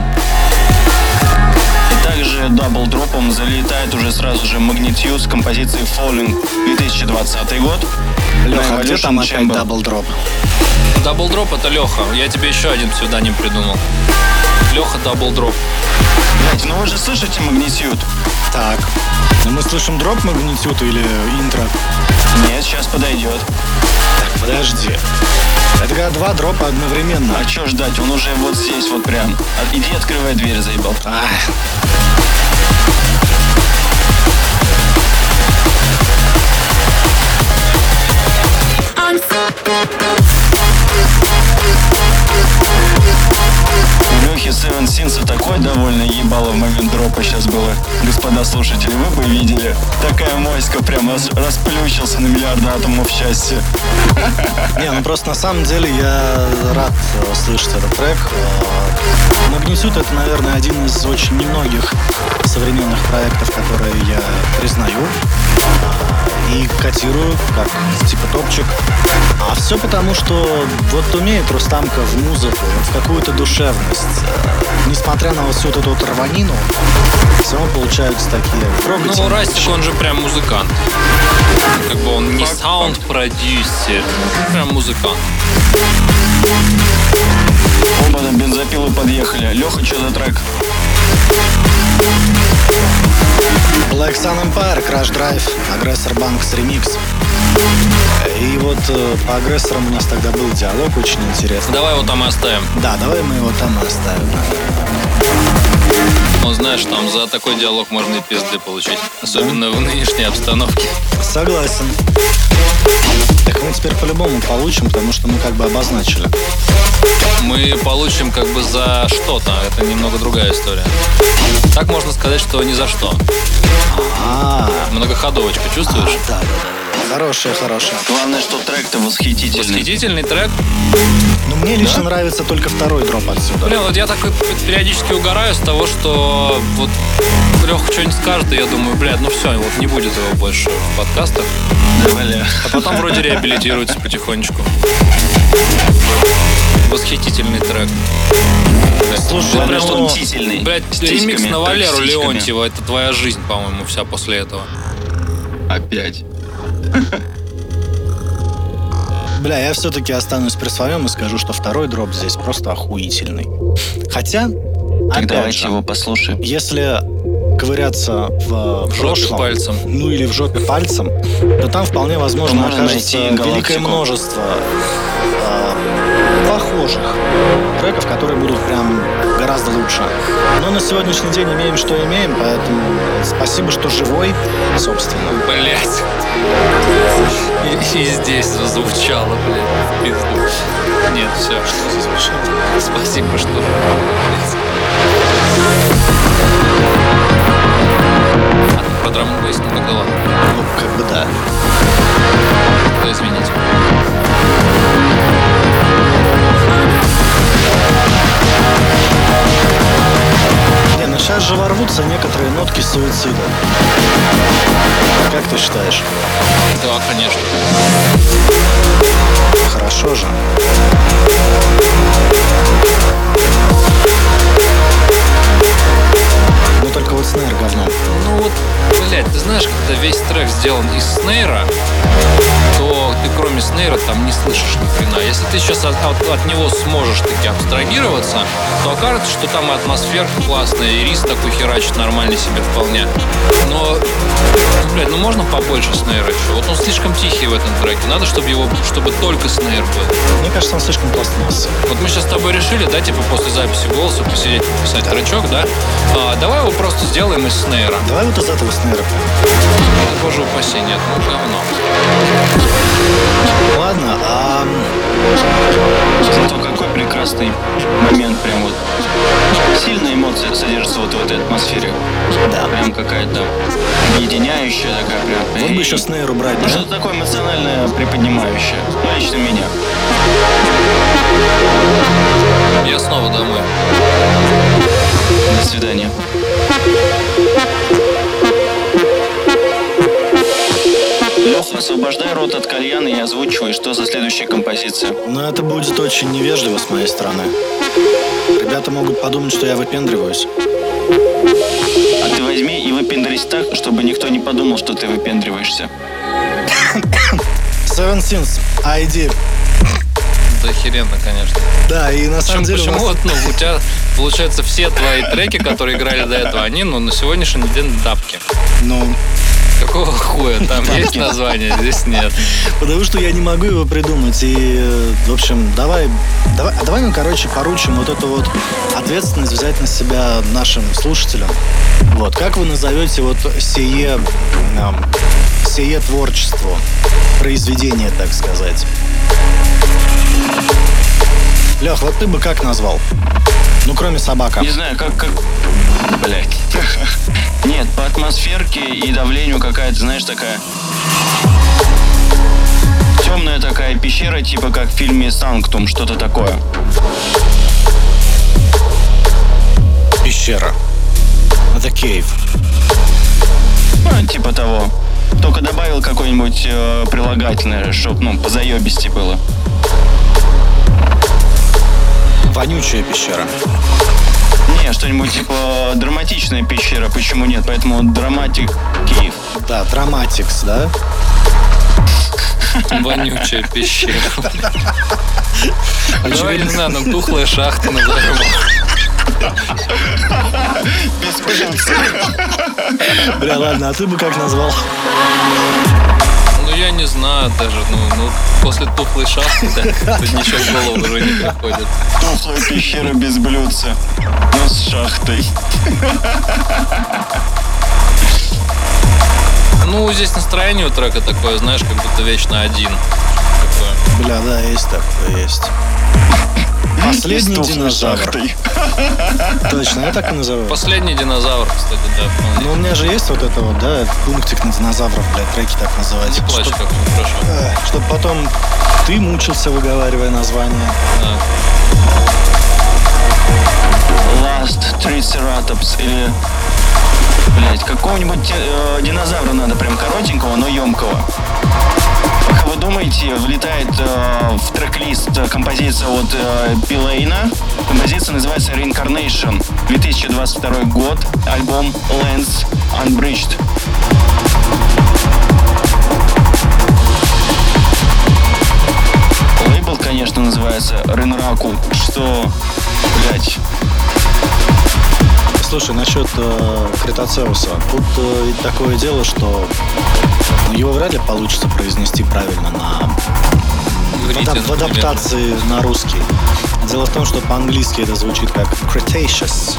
И также double drop ом залетает уже сразу же Magnitude с композицией Falling 2020 год.
Леха, а где там опять
double
drop?
Double drop это Леха. Я тебе еще один псевдоним придумал. Леха Double Drop.
Блять, ну вы же слышите Magnitude?
Так. Ну мы слышим drop Magnitude или интро?
Нет, сейчас подойдет.
Так, подожди. Это когда два дропа одновременно.
А чё ждать? Он уже вот здесь вот прям. А, Иди открывай дверь, заебал.
Ах.
Лехи Seven Sins такой довольно ебало в момент дропа сейчас было. Господа слушатели, вы бы видели. Такая моська прям рас- расплющился на миллиарды атомов счастья.
Не, ну просто на самом деле я рад э, слышать этот трек. Э, Магнитюд это, наверное, один из очень немногих современных проектов, которые я признаю э, и котирую как типа топчик. А все потому, что вот умеет Рустамка в музыку, в какую-то душевность. Несмотря на вот всю эту вот рванину, все равно получаются такие
Ну, Растик,
вещи.
он же прям музыкант. Как бы он не саунд-продюсер, прям музыкант.
Оба на бензопилу подъехали. Леха, что за трек?
Black Sun Empire, Crash Drive, Агрессор Банкс ремикс. И вот э, по агрессорам у нас тогда был диалог очень интересный.
Давай его там и оставим.
Да, давай мы его там и оставим.
Ну, знаешь, там за такой диалог можно и пизды получить. Особенно в нынешней обстановке.
Согласен. Так мы теперь по-любому получим, потому что мы как бы обозначили.
Мы получим как бы за что-то. Это немного другая история. Так можно сказать, что ни за что.
А,
Многоходовочка, чувствуешь?
да, да, да, да. Хорошая, хорошая.
Главное, что трек-то восхитительный.
Восхитительный трек.
Но мне лично нравится только второй дроп отсюда.
Блин, вот я так периодически угораю с того, что вот Леха что-нибудь скажет, и я думаю, блядь, ну все, вот не будет его больше в подкастах.
Да, бля.
А потом вроде реабилитируется потихонечку. Восхитительный трек.
Слушай,
Главное, что он мстительный.
Блядь, ремикс на Валеру. Леонтьева, это твоя жизнь, по-моему, вся после этого.
Опять. [LAUGHS]
Бля, я все-таки останусь при своем и скажу, что второй дроп здесь просто охуительный. Хотя,
Так
опять
давайте
же,
его послушаем.
если ковыряться в, в
жопе
прошлом,
пальцем.
ну или в жопе пальцем, то там вполне возможно окажется великое множество похожих треков, которые будут прям гораздо лучше. Но на сегодняшний день имеем, что имеем, поэтому спасибо, что живой, собственно.
Блять. И, и здесь зазвучало, блядь, пизду. Нет, все. Спасибо, что... блядь. А, По драм тогда ладно.
Ну, как бы да.
Да, извините.
Сейчас же ворвутся некоторые нотки суицида. Как ты считаешь?
Да, конечно.
Хорошо же. Ну только вот снейр говно.
Ну вот, блядь, ты знаешь, когда весь трек сделан из снейра, то ты кроме снейра там не слышишь ни хрена. Если ты сейчас от, от- от него сможешь таки абстрагироваться, то окажется, что там и атмосферка классная, и рис такой херачит нормально себе вполне. Но, ну, блядь, ну можно побольше снейра еще? Вот он слишком тихий в этом треке. Надо, чтобы его, чтобы только снейр был.
Мне кажется, он слишком пластмасс.
Вот мы сейчас с тобой решили, да, типа после записи голоса посидеть, пописать тречок, да? А, давай его просто сделаем из снейра.
Давай вот из этого снейра.
Боже упаси, нет, ну говно.
Ладно, а
Зато какой прекрасный момент, прям вот сильная эмоция содержится вот в этой атмосфере.
Да.
Прям какая-то объединяющая такая прям.
вот бы еще снейр убрать,
Ну,
да?
что-то такое эмоциональное, приподнимающее. Ну, лично меня.
Я снова домой.
До свидания. Леха, освобождай рот от кальяна и озвучивай, что за следующая композиция.
Но это будет очень невежливо с моей стороны. Ребята могут подумать, что я выпендриваюсь.
А ты возьми и выпендрись так, чтобы никто не подумал, что ты выпендриваешься.
Seven Sins, ID.
Да охеренно, конечно.
Да, и на самом
Причем,
деле... у
почему
нас-
вот, ну, у тебя, получается, все твои треки, которые играли до этого, они, ну, на сегодняшний день дапки.
Ну,
Какого хуя? Там есть название, здесь нет.
потому что я не могу его придумать. И, в общем, давай, давай, давай мы, короче, поручим вот эту вот ответственность взять на себя нашим слушателям. Вот, как вы назовете вот сие, эм, сие творчество, произведение, так сказать? Лех, вот ты бы как назвал? Ну, кроме собака.
Не знаю, как... как... Блять. [LAUGHS] Нет, по атмосферке и давлению какая-то, знаешь, такая... Темная такая пещера, типа как в фильме «Санктум», что-то такое.
Пещера. Это кейв.
Ну, типа того. Только добавил какое-нибудь э, прилагательное, чтоб, ну, позаебисти было.
Вонючая пещера.
Не, что-нибудь типа драматичная пещера, почему нет? Поэтому драматик Киев.
Да, драматикс, да?
Вонючая пещера. Давай, не знаю, нам тухлая шахта назовем.
Бля, ладно, а ты бы как назвал?
Я не знаю даже, ну, ну после тухлой шахты, да, тут ничего в голову уже не приходит.
Тухлая пещера без блюдца. Но с шахтой.
Ну, здесь настроение у трека такое, знаешь, как будто вечно один. Такое.
Бля, да, есть такое, есть. Последний
И с тухлой
динозавр. Точно, я так и называю.
Последний динозавр, кстати, да.
Ну, у меня же есть вот это вот, да, пунктик на динозавров, блядь, треки так называть.
Не плачь,
Чтоб-
как все хорошо.
э, Чтоб потом ты мучился, выговаривая название.
Да.
Last Triceratops или... Блять, какого-нибудь э, динозавра надо прям коротенького, но емкого. Думаете, влетает э, в трек-лист композиция от э, Пилейна. Композиция называется Reincarnation. 2022 год. Альбом Lens Unbridged. Лейбл, конечно, называется Ренраку. Что, блять,
Слушай, насчет э, Критоцеуса. Тут э, ведь такое дело, что ну, его вряд ли получится произнести правильно на
говорите.
в, в
например.
адаптации на русский. Дело в том, что по-английски это звучит как Cretaceous.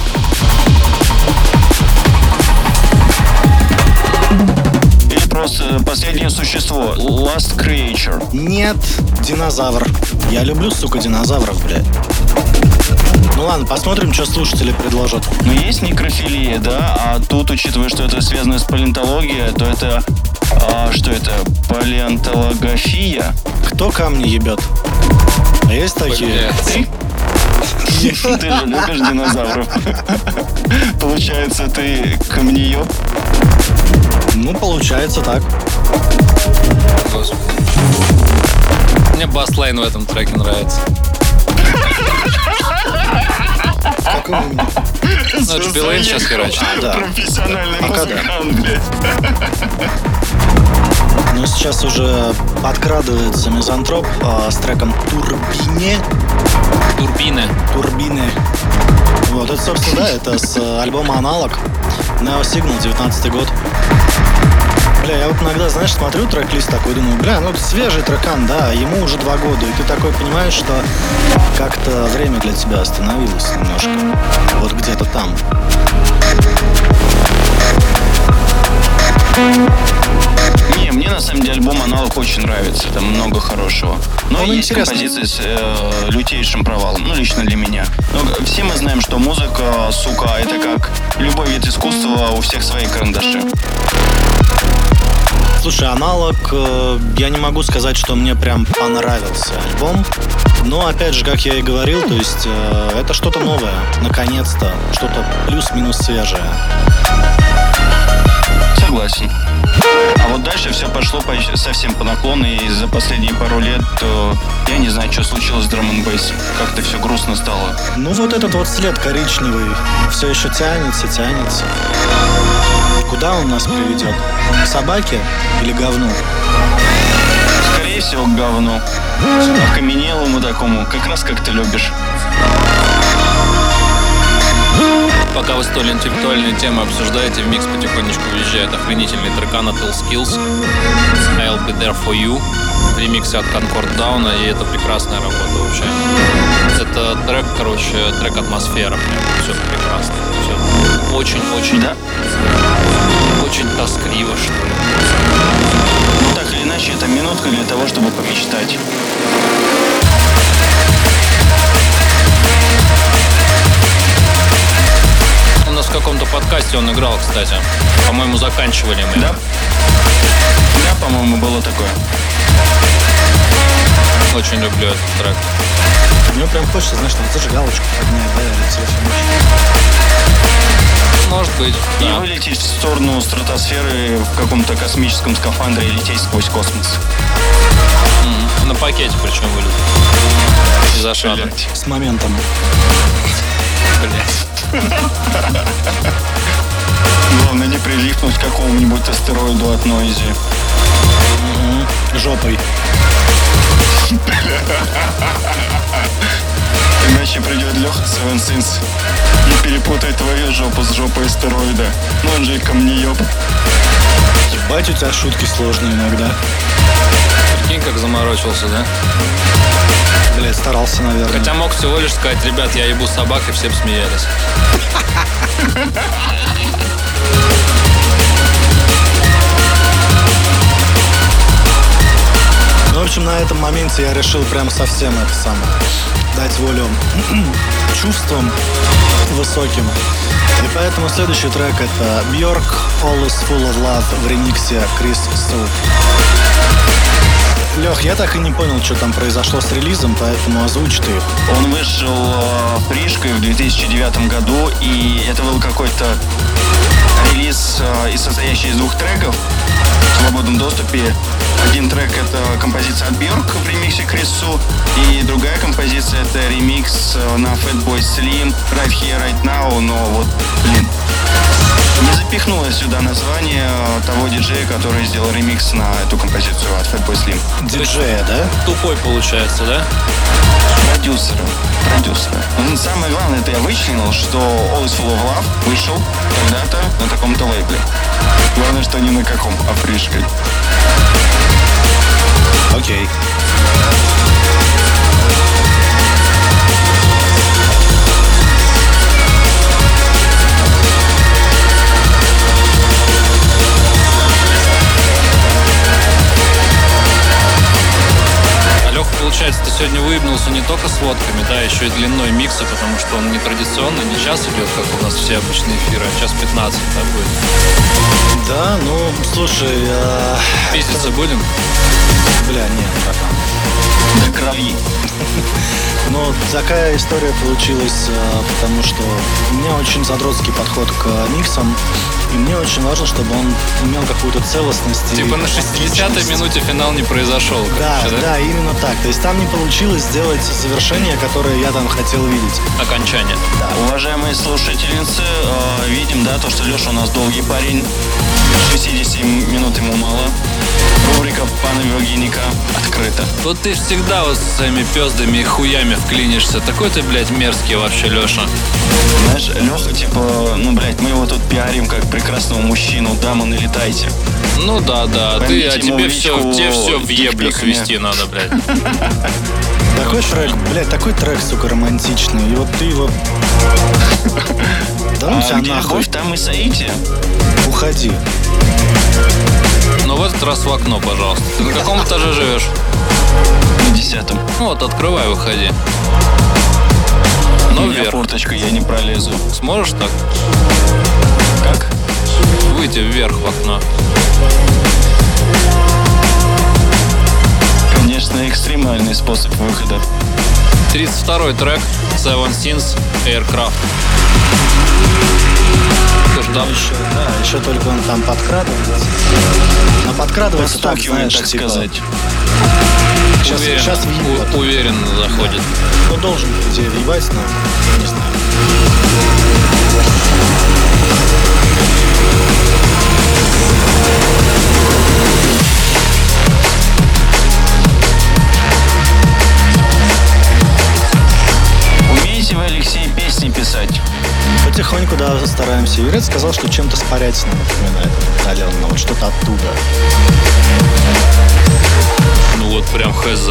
Или просто последнее существо. Last Creature.
Нет, динозавр. Я люблю, сука, динозавров, блядь. Ну ладно, посмотрим, что слушатели предложат.
Но есть некрофилия, да, а тут, учитывая, что это связано с палеонтологией, то это... а, что это? Палеонтологофия?
Кто камни ебет? А есть такие?
Ты? [LAUGHS] Ты же любишь динозавров. [LAUGHS] Получается, ты камнеёб?
Ну, получается так.
Господи. Мне бас-лайн в этом треке нравится. Ну, это Билейн сейчас херачит.
Да.
Профессиональный
Пока да.
музыкант, блядь.
Но сейчас уже подкрадывается мизантроп а, с треком «Турбине».
Турбины.
Турбины. Вот, это, собственно, да, это с э, альбома «Аналог». Neo Signal, 19 год. Бля, я вот иногда, знаешь, смотрю трек-лист такой, думаю, бля, ну свежий трекан, да, ему уже два года, и ты такой понимаешь, что как-то время для тебя остановилось немножко. Вот где-то там.
Не, мне на самом деле альбом «Аналог» очень нравится. Там много хорошего. Но
Он
есть
интересный.
композиции с э, лютейшим провалом. Ну, лично для меня. Но все мы знаем, что музыка, сука, это как любой вид искусства, у всех свои карандаши.
Слушай, аналог, э, я не могу сказать, что мне прям понравился альбом. Но, опять же, как я и говорил, то есть э, это что-то новое, наконец-то, что-то плюс-минус свежее.
Согласен. А вот дальше все пошло по- совсем по наклону, и за последние пару лет э, я не знаю, что случилось с драм н Как-то все грустно стало.
Ну, вот этот вот след коричневый все еще тянется, тянется. Куда он нас приведет? К собаке или говну?
Скорее всего, к говну. Окаменелому такому, как раз как ты любишь.
Пока вы столь интеллектуальные темы обсуждаете, в микс потихонечку въезжает охренительный трекан от Ill Skills I'll Be There For You в ремиксе от Concord Down, и это прекрасная работа вообще. Это трек, короче, трек атмосфера, все прекрасно. Все очень-очень,
Да?
Очень тоскливо, что ли.
Ну так или иначе, это минутка для того, чтобы помечтать.
У нас в каком-то подкасте он играл, кстати. По-моему, заканчивали мы.
Да? Да, по-моему, было такое.
Очень люблю этот трек.
Мне прям хочется, знаешь, там зажигалочку поднять, да, или телефон.
Может быть,
И
да.
вылететь в сторону стратосферы в каком-то космическом скафандре и лететь сквозь космос.
На пакете причем вылез. Из Ашана.
Блядь.
С моментом.
Блять.
Главное не прилипнуть к какому-нибудь астероиду от Нойзи.
Жопой.
Иначе придет Леха Seven Sins и перепутает твою жопу с жопой астероида. Ну он же и камнеёб.
Ебать, у тебя шутки сложные иногда.
Прикинь, как заморочился, да?
Блять, старался, наверное.
Хотя мог всего лишь сказать, ребят, я ебу собак, и все бы смеялись. [LAUGHS]
Ну, в общем, на этом моменте я решил прям совсем это самое дать волю [CLEARS THROAT] чувствам высоким. И поэтому следующий трек это Björk All is Full of Love в ремиксе Крис Су. Лех, я так и не понял, что там произошло с релизом, поэтому озвучь ты.
Он вышел э, Пришкой в 2009 году, и это был какой-то релиз, э, состоящий из двух треков в свободном доступе. Один трек — это композиция от Бьорк в ремиксе Крису, и другая композиция — это ремикс э, на Fatboy Slim Right Here, Right Now, но вот, блин, не запихнулось сюда название того диджея, который сделал ремикс на эту композицию от Fatboy Slim.
Диджея, да?
Тупой получается, да?
Продюсера. Продюсера. Ну, Самое главное, это я вычленил, что All is Full of Love вышел когда-то на таком-то лейбле. Главное, что не на каком, а пришкой.
Окей.
Получается, ты сегодня выебнулся не только с водками, да, еще и длиной микса, потому что он не традиционно, не час идет, как у нас все обычные эфиры, а час 15, да, будет.
Да, ну, слушай, а,
Пиздиться будем?
бля, нет, братан.
До крови.
Но такая история получилась, а, потому что у меня очень задротский подход к миксам, и мне очень важно, чтобы он имел какую-то целостность.
Типа на 60-й
отличность.
минуте финал не произошел.
Да,
короче,
да, именно так. То есть там не получилось сделать завершение, которое я там хотел видеть.
Окончание.
Уважаемые слушательницы, э, видим, да, то, что Леша у нас долгий парень. 60 минут ему мало. Рубрика «Пана Виргиника» открыта.
Вот ты всегда вот с своими пездами и хуями вклинишься. Такой ты, блядь, мерзкий вообще, Леша.
Знаешь, Леха, типа, ну, блядь, мы его тут пиарим как прекрасного мужчину. Дамы, налетайте.
Ну да, да, ты,
Поймите
а
ему
тебе все, тебе все в еблю свести надо, блядь. [LAUGHS]
Такой трек, блядь, такой трек, сука, романтичный. И вот ты его... [LAUGHS] Да ну
А где
нахуй,
там и соитие.
уходи.
Но в этот раз в окно, пожалуйста. Ты на каком этаже живешь?
На десятом.
Ну вот, открывай, выходи. Ну,
меня
вверх.
форточка, я не пролезу.
Сможешь так?
Как?
Выйти вверх в окно.
Конечно, экстремальный способ выхода.
32-й трек Seven Sins Aircraft. Слушай, да,
Еще, да, еще только он там подкрадывается. Но подкрадывается так, знаешь,
так
типа,
сказать.
Сейчас,
уверенно,
сейчас въебет.
у- уверенно заходит.
Ну, должен, по идее, въебать, но не знаю.
Умеете вы, Алексей, песни писать?
Потихоньку, да, стараемся. Юрец сказал, что чем-то с Порятиным напоминает отдаленно, вот что-то оттуда.
Ну вот прям хз.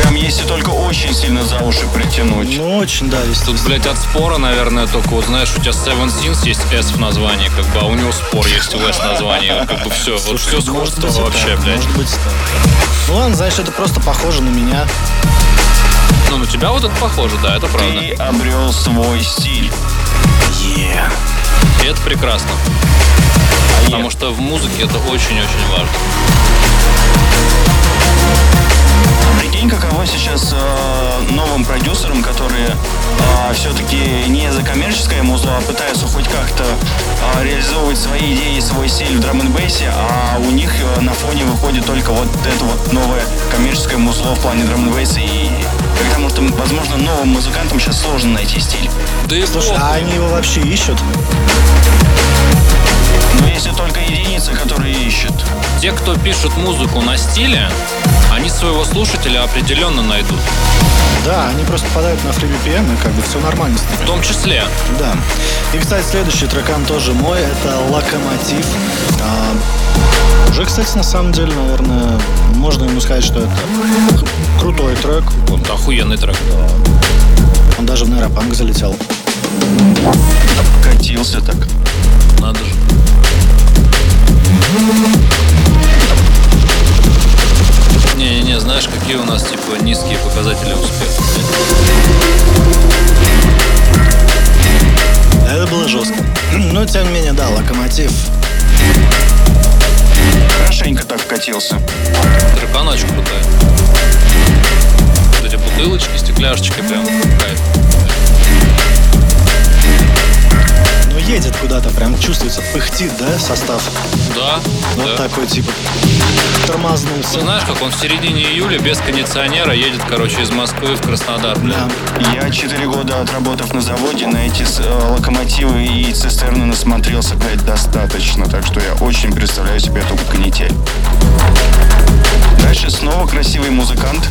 Прям если только очень сильно за уши притянуть.
Ну, очень, да, есть.
Тут, блядь, от спора, наверное, только вот знаешь, у тебя Seven Sins есть S в названии, как бы, а у него спор есть в S названии. Как бы все, вот все
Слушай,
сходство вообще,
так,
блядь.
Может быть, так. Ну ладно, знаешь, это просто похоже на меня.
Ну, на тебя вот это похоже, да, это правда.
Ты обрел свой стиль.
И это прекрасно. Потому что в музыке это очень-очень важно.
Прикинь, каково сейчас э, новым продюсерам, которые все-таки не за коммерческое музло, а пытаются хоть как-то э, реализовывать свои идеи, свой стиль в драм н а у них э, на фоне выходит только вот это вот новое коммерческое музло в плане драм н. И потому что, возможно, новым музыкантам сейчас сложно найти стиль.
Да и
Слушай, а они его вообще ищут?
Но если только единицы, которые ищут.
Те, кто пишет музыку на стиле, они своего слушателя определенно найдут.
Да, они просто попадают на FreeBPM, и как бы все нормально с
В
ними.
том числе.
Да. И, кстати, следующий трекан тоже мой, это «Локомотив». А, уже, кстати, на самом деле, наверное, можно ему сказать, что это крутой трек.
Вот охуенный трек.
Он даже в нейропанк залетел.
Катился так.
Надо же. Не-не-не, знаешь, какие у нас, типа, низкие показатели успеха.
Это было жестко. Но, тем не менее, да, «Локомотив».
Хорошенько так вкатился.
Трекан очень крутая. Вот эти бутылочки, стекляшечки, прям кайф.
Едет куда-то, прям чувствуется, пыхтит, да, состав?
Да,
Вот
да.
такой, типа, тормознулся.
Ты знаешь, как он в середине июля без кондиционера едет, короче, из Москвы в Краснодар.
Да.
Я четыре года отработав на заводе, на эти э, локомотивы и цистерны насмотрелся, блядь, достаточно. Так что я очень представляю себе эту канитель. Дальше снова красивый музыкант.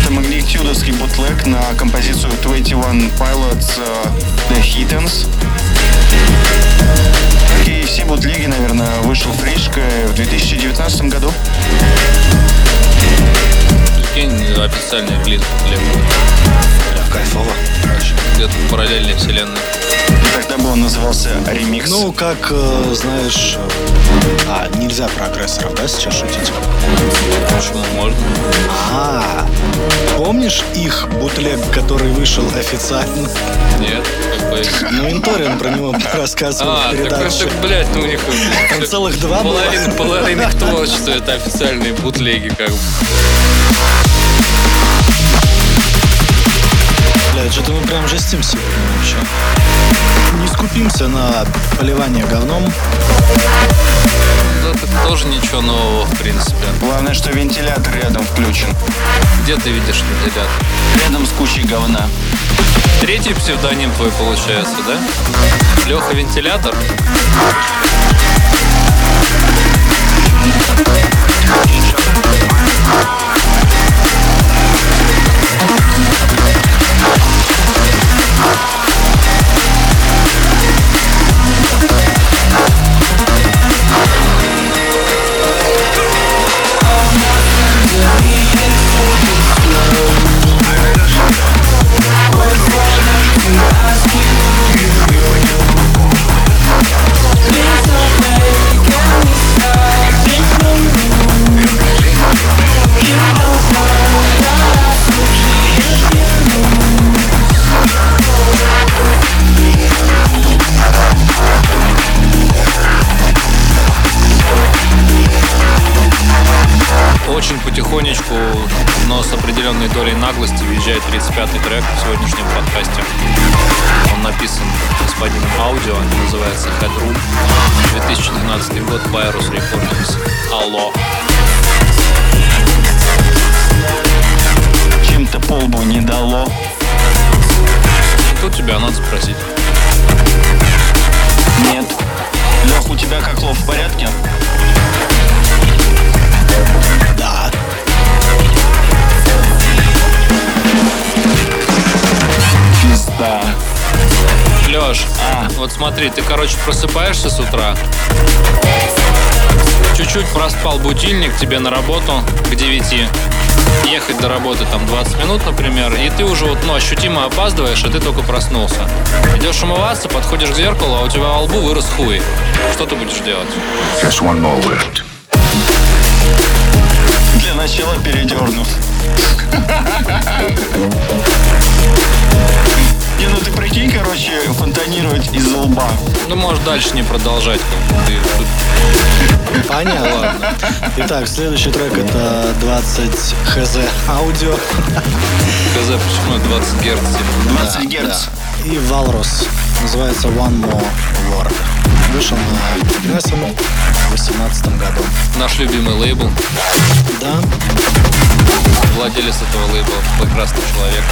Это магнитюдовский бутлег на композицию 21 Pilots э, The Hittens. Как и все бутлеги, наверное, вышел фришка в 2019 году.
Прикинь, официальный релиз. бля.
кайфово.
Где-то в параллельной вселенной.
Тогда бы он назывался ремикс.
Ну, как, э, знаешь... э, А, нельзя про агрессоров, да, сейчас шутить?
Почему можно?
А, помнишь их бутлег, который вышел официально?
Нет, как бы...
Ну, Инторин про него рассказывал
А,
в
так
передаче.
это, блядь, ну у них...
Там целых два было.
Половина, половина их творчества, это официальные бутлеги, как бы.
Бля, что-то мы прям жестим сегодня вообще. Не скупимся на поливание говном.
Да, так тоже ничего нового, в принципе.
Главное, что вентилятор рядом включен.
Где ты видишь вентилятор?
Рядом с кучей говна.
Третий псевдоним твой получается, да? Леха Вентилятор? Очень Oh, определенной долей наглости въезжает 35-й трек в сегодняшнем подкасте. Он написан господином Аудио, называется Headroom. 2012 год, Virus Recordings. Алло.
Чем-то полбу не дало.
Тут тебя надо спросить.
Нет. Лех, у тебя как лов в порядке? Пизда.
Леш,
А.
вот смотри, ты, короче, просыпаешься с утра, чуть-чуть проспал будильник тебе на работу к 9, ехать до работы там 20 минут, например, и ты уже вот, ну, ощутимо опаздываешь, а ты только проснулся. Идешь умываться, подходишь к зеркалу, а у тебя во лбу вырос хуй. Что ты будешь делать?
Just one more lift.
Для начала передернув. [LAUGHS] Не, ну ты прикинь, короче, фонтанировать из лба.
Ну, можешь дальше не продолжать. как бы ты тут
Понятно. Итак, следующий трек это 20 хз аудио.
КЗ, почему 20 герц?
20 герц.
Да. И Валрус. Называется One More Word. Вышел на Ignition в 2018 году.
Наш любимый лейбл,
Да,
владелец этого лейбла, прекрасный человек.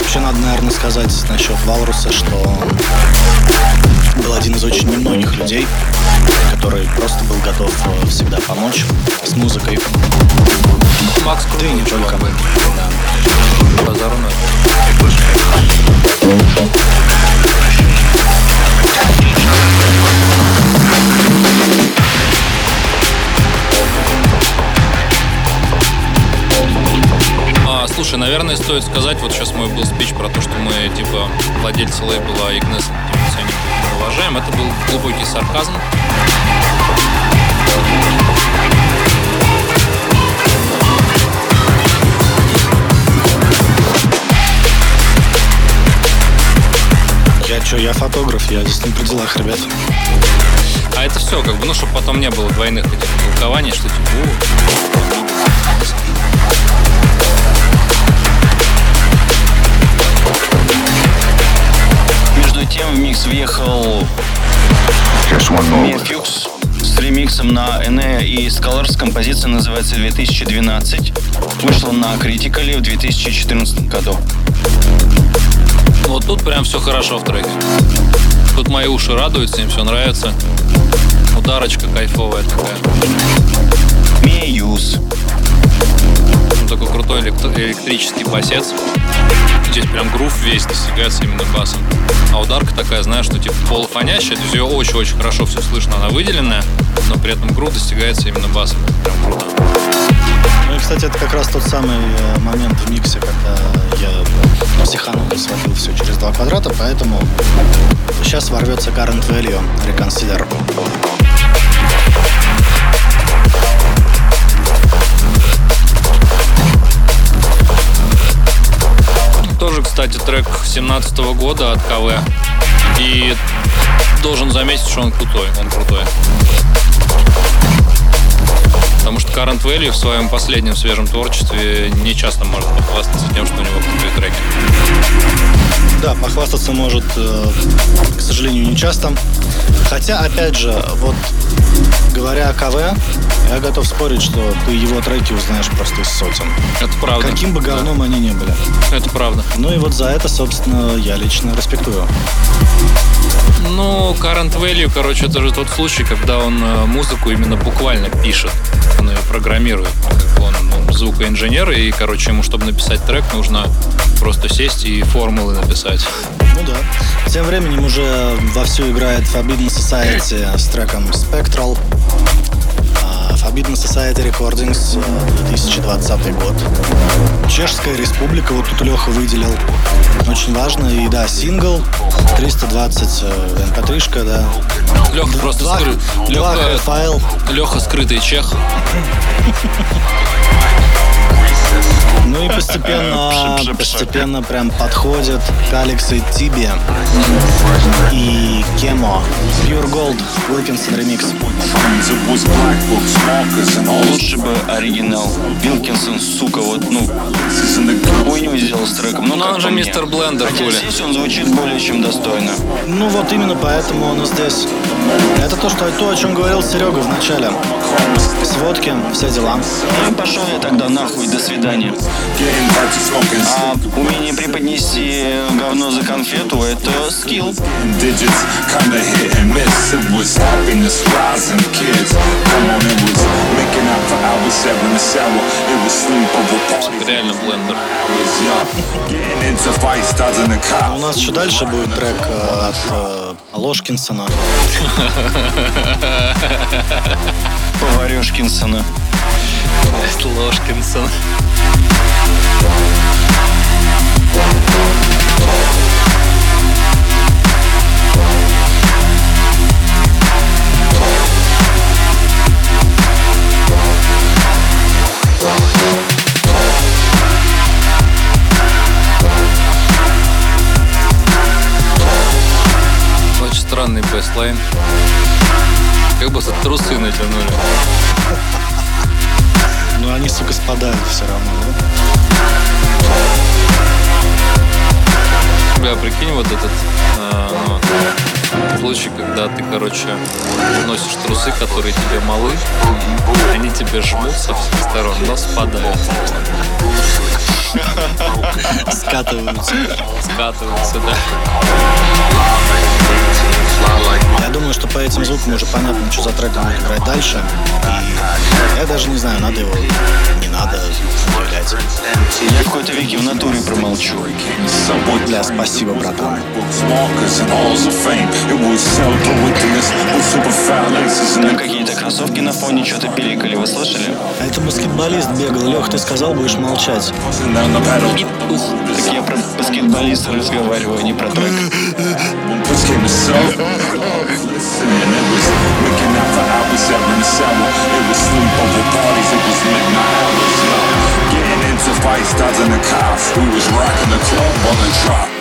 Вообще надо, наверное, сказать насчет Валруса, что был один из очень немногих людей, который просто был готов э, всегда помочь с музыкой.
Макс
Да и не только. Да.
А, слушай, наверное, стоит сказать, вот сейчас мой был спич про то, что мы, типа, владельцы лейбла и уважаем. Это был глубокий сарказм.
Я что, я фотограф, я здесь не при делах, ребят.
А это все, как бы, ну, чтобы потом не было двойных этих толкований, что типа,
Между тем в микс въехал
Just one more lift.
Мефьюкс с ремиксом на Энея и Scholars. Композиция называется 2012. Вышла на Критикале в 2014 году.
вот тут прям все хорошо в треке. Тут мои уши радуются, им все нравится. Ударочка кайфовая такая.
Меюз.
Он такой крутой электрический басец. Здесь прям грув весь достигается именно басом. А ударка такая, знаешь, что типа полуфонящая, то ее очень-очень хорошо все слышно, она выделенная, но при этом грув достигается именно басом. Прям круто.
Ну и, кстати, это как раз тот самый э, момент в миксе, когда я психанул и сводил все через два квадрата, поэтому сейчас ворвется current value reconsider.
Кстати, трек 17 года от КВ. И должен заметить, что он крутой. Он крутой. Потому что Current Value в своем последнем свежем творчестве не часто может похвастаться тем, что у него крутые треки.
Да, похвастаться может, э, к сожалению, не часто. Хотя, опять же, вот говоря о КВ, я готов спорить, что ты его треки узнаешь просто из сотен.
Это правда.
Каким бы говном они ни были.
Это правда.
Ну и вот за это, собственно, я лично респектую.
Ну, Current Value, короче, это же тот случай, когда он э, музыку именно буквально пишет. Он ее программирует. Он ну, звукоинженер, и, короче, ему, чтобы написать трек, нужно просто сесть и формулы написать.
Ну да. Тем временем уже вовсю играет Forbidden Society с треком Spectral. А, Forbidden Society Recordings, э, 2020 год. Чешская республика, вот тут Леха выделил. Очень важно. И да, сингл, 320 э, mp3, да.
Леха просто
Два,
скры-
два
Леха,
файл.
Леха скрытый чех. [LAUGHS]
Ну и постепенно, [LAUGHS] постепенно прям подходят к и Тибе и Кемо. Pure Gold, Wilkinson ремикс.
Лучше бы оригинал. Вилкинсон, сука, вот, ну, хуйню сделал с треком. Ну,
Ну,
как
он же
мне.
мистер Блендер,
Хотя
Коля.
здесь он звучит более чем достойно.
Ну вот именно поэтому он и здесь. Это то, что, то, о чем говорил Серега в начале. Сводки, все дела.
Ну и пошел я тогда нахуй, до свидания. А умение преподнести говно за конфету – это скилл.
digits, kinda hit and miss. It was happiness, rising kids. Come on, it was making out for hours, sharing the shower. It was sleepover parties.
Реально блендер.
У нас еще дальше будет трек э, от э, Ложкинсона.
Поварешкинсона.
Ложкинсон. Странный бейслайн. Как бы трусы натянули.
Но они, сука, спадают все равно, да?
Бля, прикинь, вот этот э, ну, случай, когда ты, короче, носишь трусы, которые тебе малы, они тебе жмут со всех сторон, но спадают, [LAUGHS]
Скатываются.
скатываются, да.
Я думаю, что по этим звукам уже понятно, что за трек будет играть дальше. И я даже не знаю, надо его, не надо объявлять.
Я какой-то веке в натуре промолчу.
Бля, спасибо, братан.
Там какие-то кроссовки на фоне что-то пиликали, вы слышали?
А это баскетболист бегал. Лех, ты сказал, будешь молчать.
Buzzing down the pedal.
Так я про баскетболиста разговариваю, а не про трек.
For hours, sharing the fights, cops. We was rocking the club on the drop.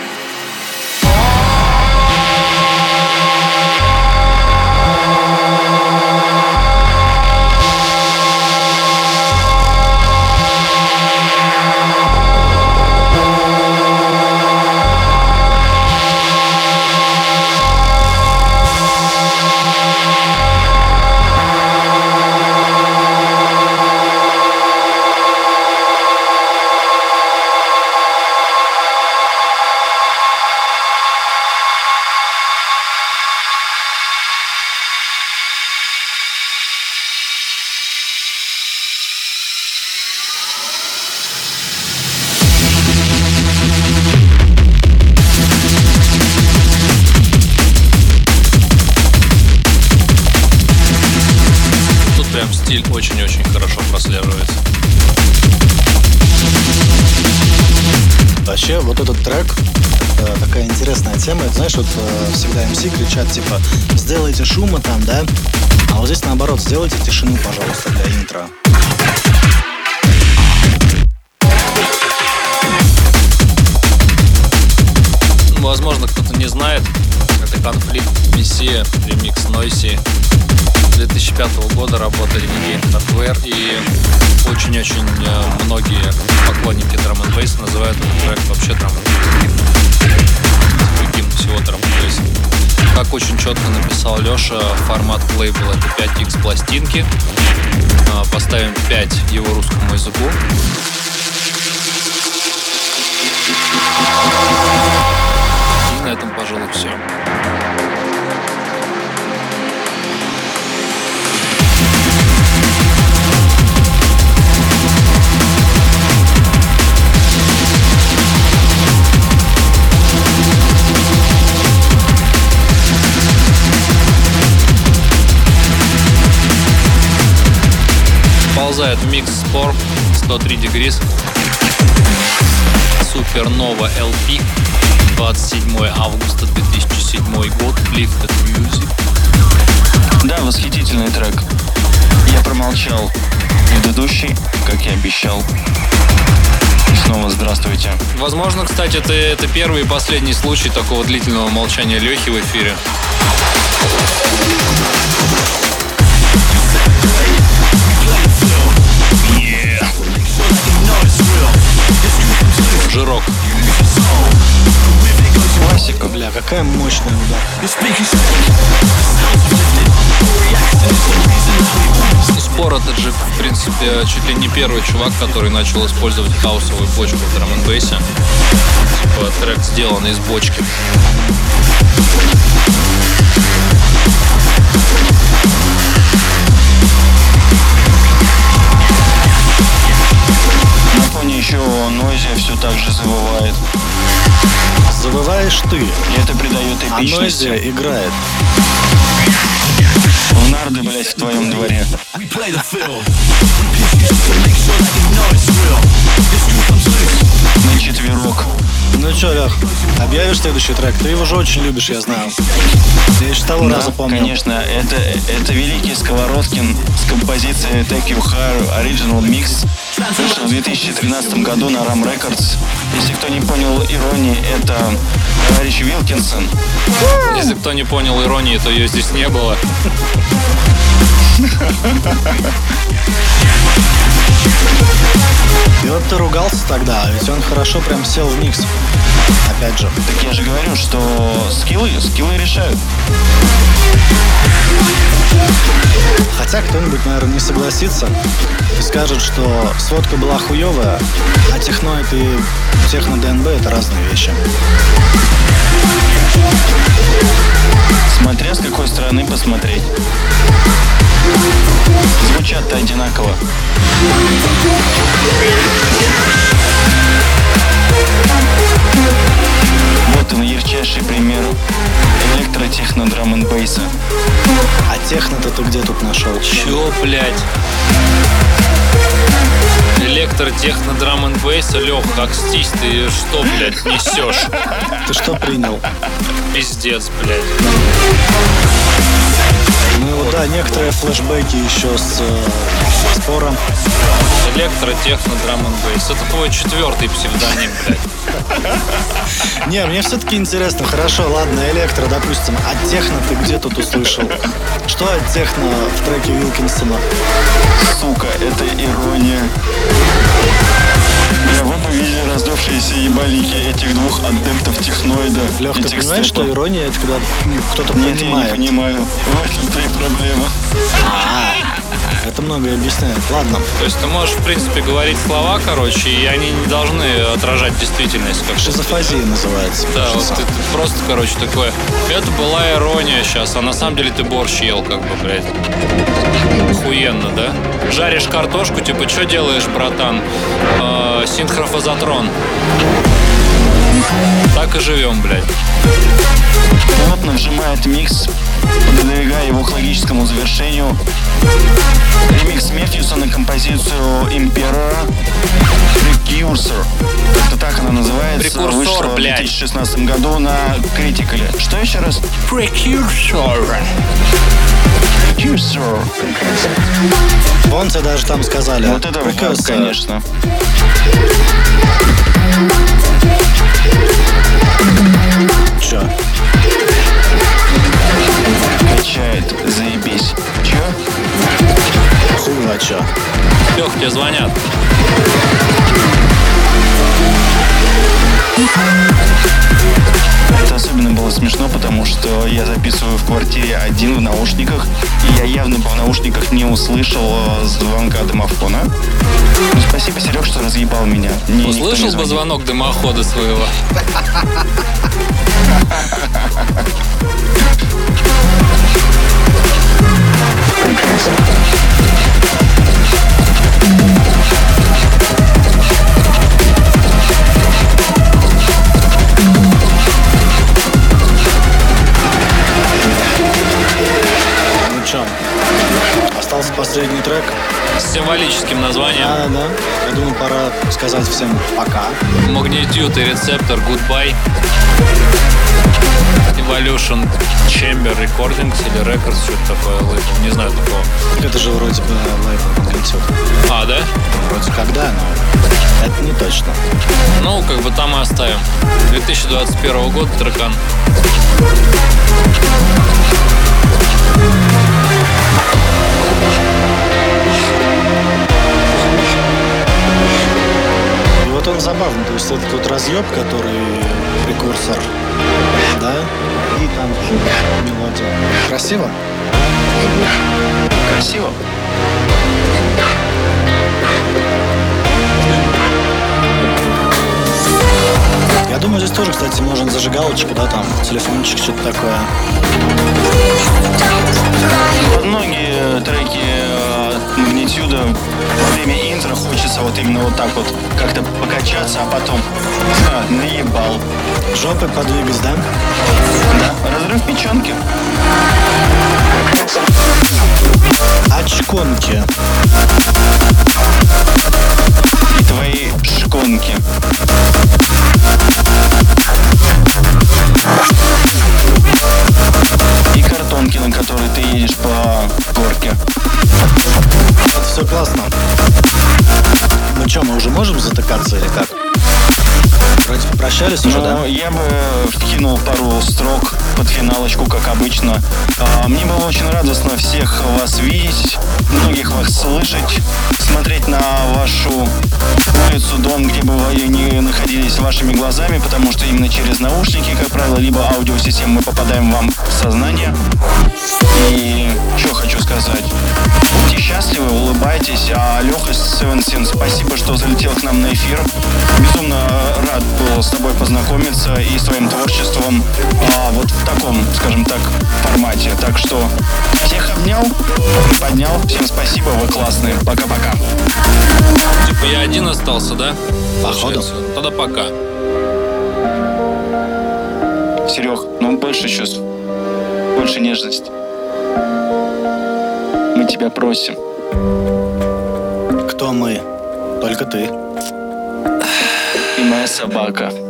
Последний случай такого длительного молчания Лехи в эфире. Жирок.
Классика.
Бля, какая мощная удар.
Принципе, чуть ли не первый чувак, который начал использовать хаусовую бочку в драм н бейсе Типа трек сделан из бочки.
На фоне еще Нойзи все так же завывает.
Завываешь ты,
И это придает
а
эпичности.
Нойзи играет.
В нарды, блядь, в твоем дворе. На четверок.
Ну чё, Лех, объявишь следующий трек? Ты его же очень любишь, я знаю. Я еще того
Да,
раза помню.
конечно, это, это великий Сковородкин с композицией Take You Higher Original Mix. Вышел в 2013 году на Ram Records. Если кто не понял иронии, это товарищ Вилкинсон.
Если кто не понял иронии, то ее здесь не было.
И вот ты ругался тогда, а ведь он хорошо прям сел в микс. Опять же.
Так я же говорю, что скиллы, скиллы решают.
Хотя кто-нибудь, наверное, не согласится и скажет, что сводка была хуевая, а техноид и техно ДНБ это разные вещи.
Смотря с какой стороны посмотреть. Звучат-то одинаково. Вот он, ярчайший пример электротехно драм н бейса.
А техно-то ты где тут нашел?
Чё, блядь? Электро, техно, драм н бейс, Лех, как стись, ты что, блядь, несешь?
Ты что принял?
Пиздец, блядь.
Ну и вот да, некоторые флешбеки еще с э, спором.
Электро, техно, драм н бейс. Это твой четвертый псевдоним, блядь. [LAUGHS]
Не, мне все-таки интересно. Хорошо, ладно, электро, допустим. А техно ты где тут услышал? Что от техно в треке Вилкинсона?
Сука, это ирония. Раздувшиеся ебалики этих двух адептов техноида.
Лех,
и
ты понимаешь, что ирония это когда кто-то
Нет, я не
понимает?
понимаю. В этом-то и проблема.
Это многое объясняет. Ладно.
То есть ты можешь, в принципе, говорить слова, короче, и они не должны отражать действительность. Как
Шизофазия называется.
Да, вот ты просто, короче, такое. Это была ирония сейчас, а на самом деле ты борщ ел, как бы, блядь. Охуенно, да? Жаришь картошку, типа, что делаешь, братан? Э, синхрофазотрон. Так и живем, блядь.
Плотно вжимает микс, подвигая его к логическому завершению. Ремикс Мефьюса на композицию Имперора Precursor. Как-то так она называется.
Прекурсор,
Вышла в
блядь.
2016 году на Критикале. Что еще раз?
Precursor.
Precursor.
Тебе даже там сказали.
Вот это
Precursor.
конечно.
Чё?
Качает, заебись. Че?
Хуй а чё?
Лех, тебе звонят.
Это особенно было смешно, потому что я записываю в квартире один в наушниках, и я явно в наушниках не услышал э, звонка домофона. Ну, спасибо, Серег, что разъебал меня. Мне не
Услышал бы звонок дымохода своего?
Ну? Остался последний трек.
С символическим названием.
А, да. Я думаю, пора сказать всем пока.
Magnitude и рецептор Goodbye. Evolution Chamber Recordings или Records, что-то такое лейбл. Не знаю такого.
Это же вроде бы лейбл Magnitude.
А, да?
Вроде когда, но это не точно.
Ну, как бы там и оставим. 2021 год, трекан.
И вот он забавный, то есть этот вот разъеб, который прекурсор, да, и там же мелодия. Красиво?
Красиво.
Я думаю, здесь тоже, кстати, можно зажигалочку, да, там, телефончик, что-то такое.
Под многие треки э, Магнитюда во время интро хочется вот именно вот так вот как-то покачаться, а потом а, наебал.
Жопы подвигать, да?
Да, разрыв печенки.
Очконки.
Твои шконки. И картонки, на которые ты едешь по горке.
Это все классно. Ну что, мы уже можем затыкаться или как? Вроде попрощались уже, да?
Но я бы вкинул пару строк под финалочку, как обычно. А, Мне было очень радостно всех вас видеть, многих вас слышать, смотреть на вашу улицу, дом, где бы вы ни находились вашими глазами, потому что именно через наушники, как правило, либо аудиосистему мы попадаем вам в сознание. И что хочу сказать. Будьте счастливы, улыбайтесь. А Леха Севенсин, спасибо, что залетел к нам на эфир. Безумно рад был с тобой познакомиться и с твоим творчеством а, вот в таком, скажем так, формате. Так что всех обнял, поднял. Всем спасибо, вы классные. Пока-пока.
Типа я один остался, да?
Походу.
Получается. Тогда пока.
Серег, ну больше чувств, больше нежности. Мы тебя просим.
Кто мы? Только ты.
Собака.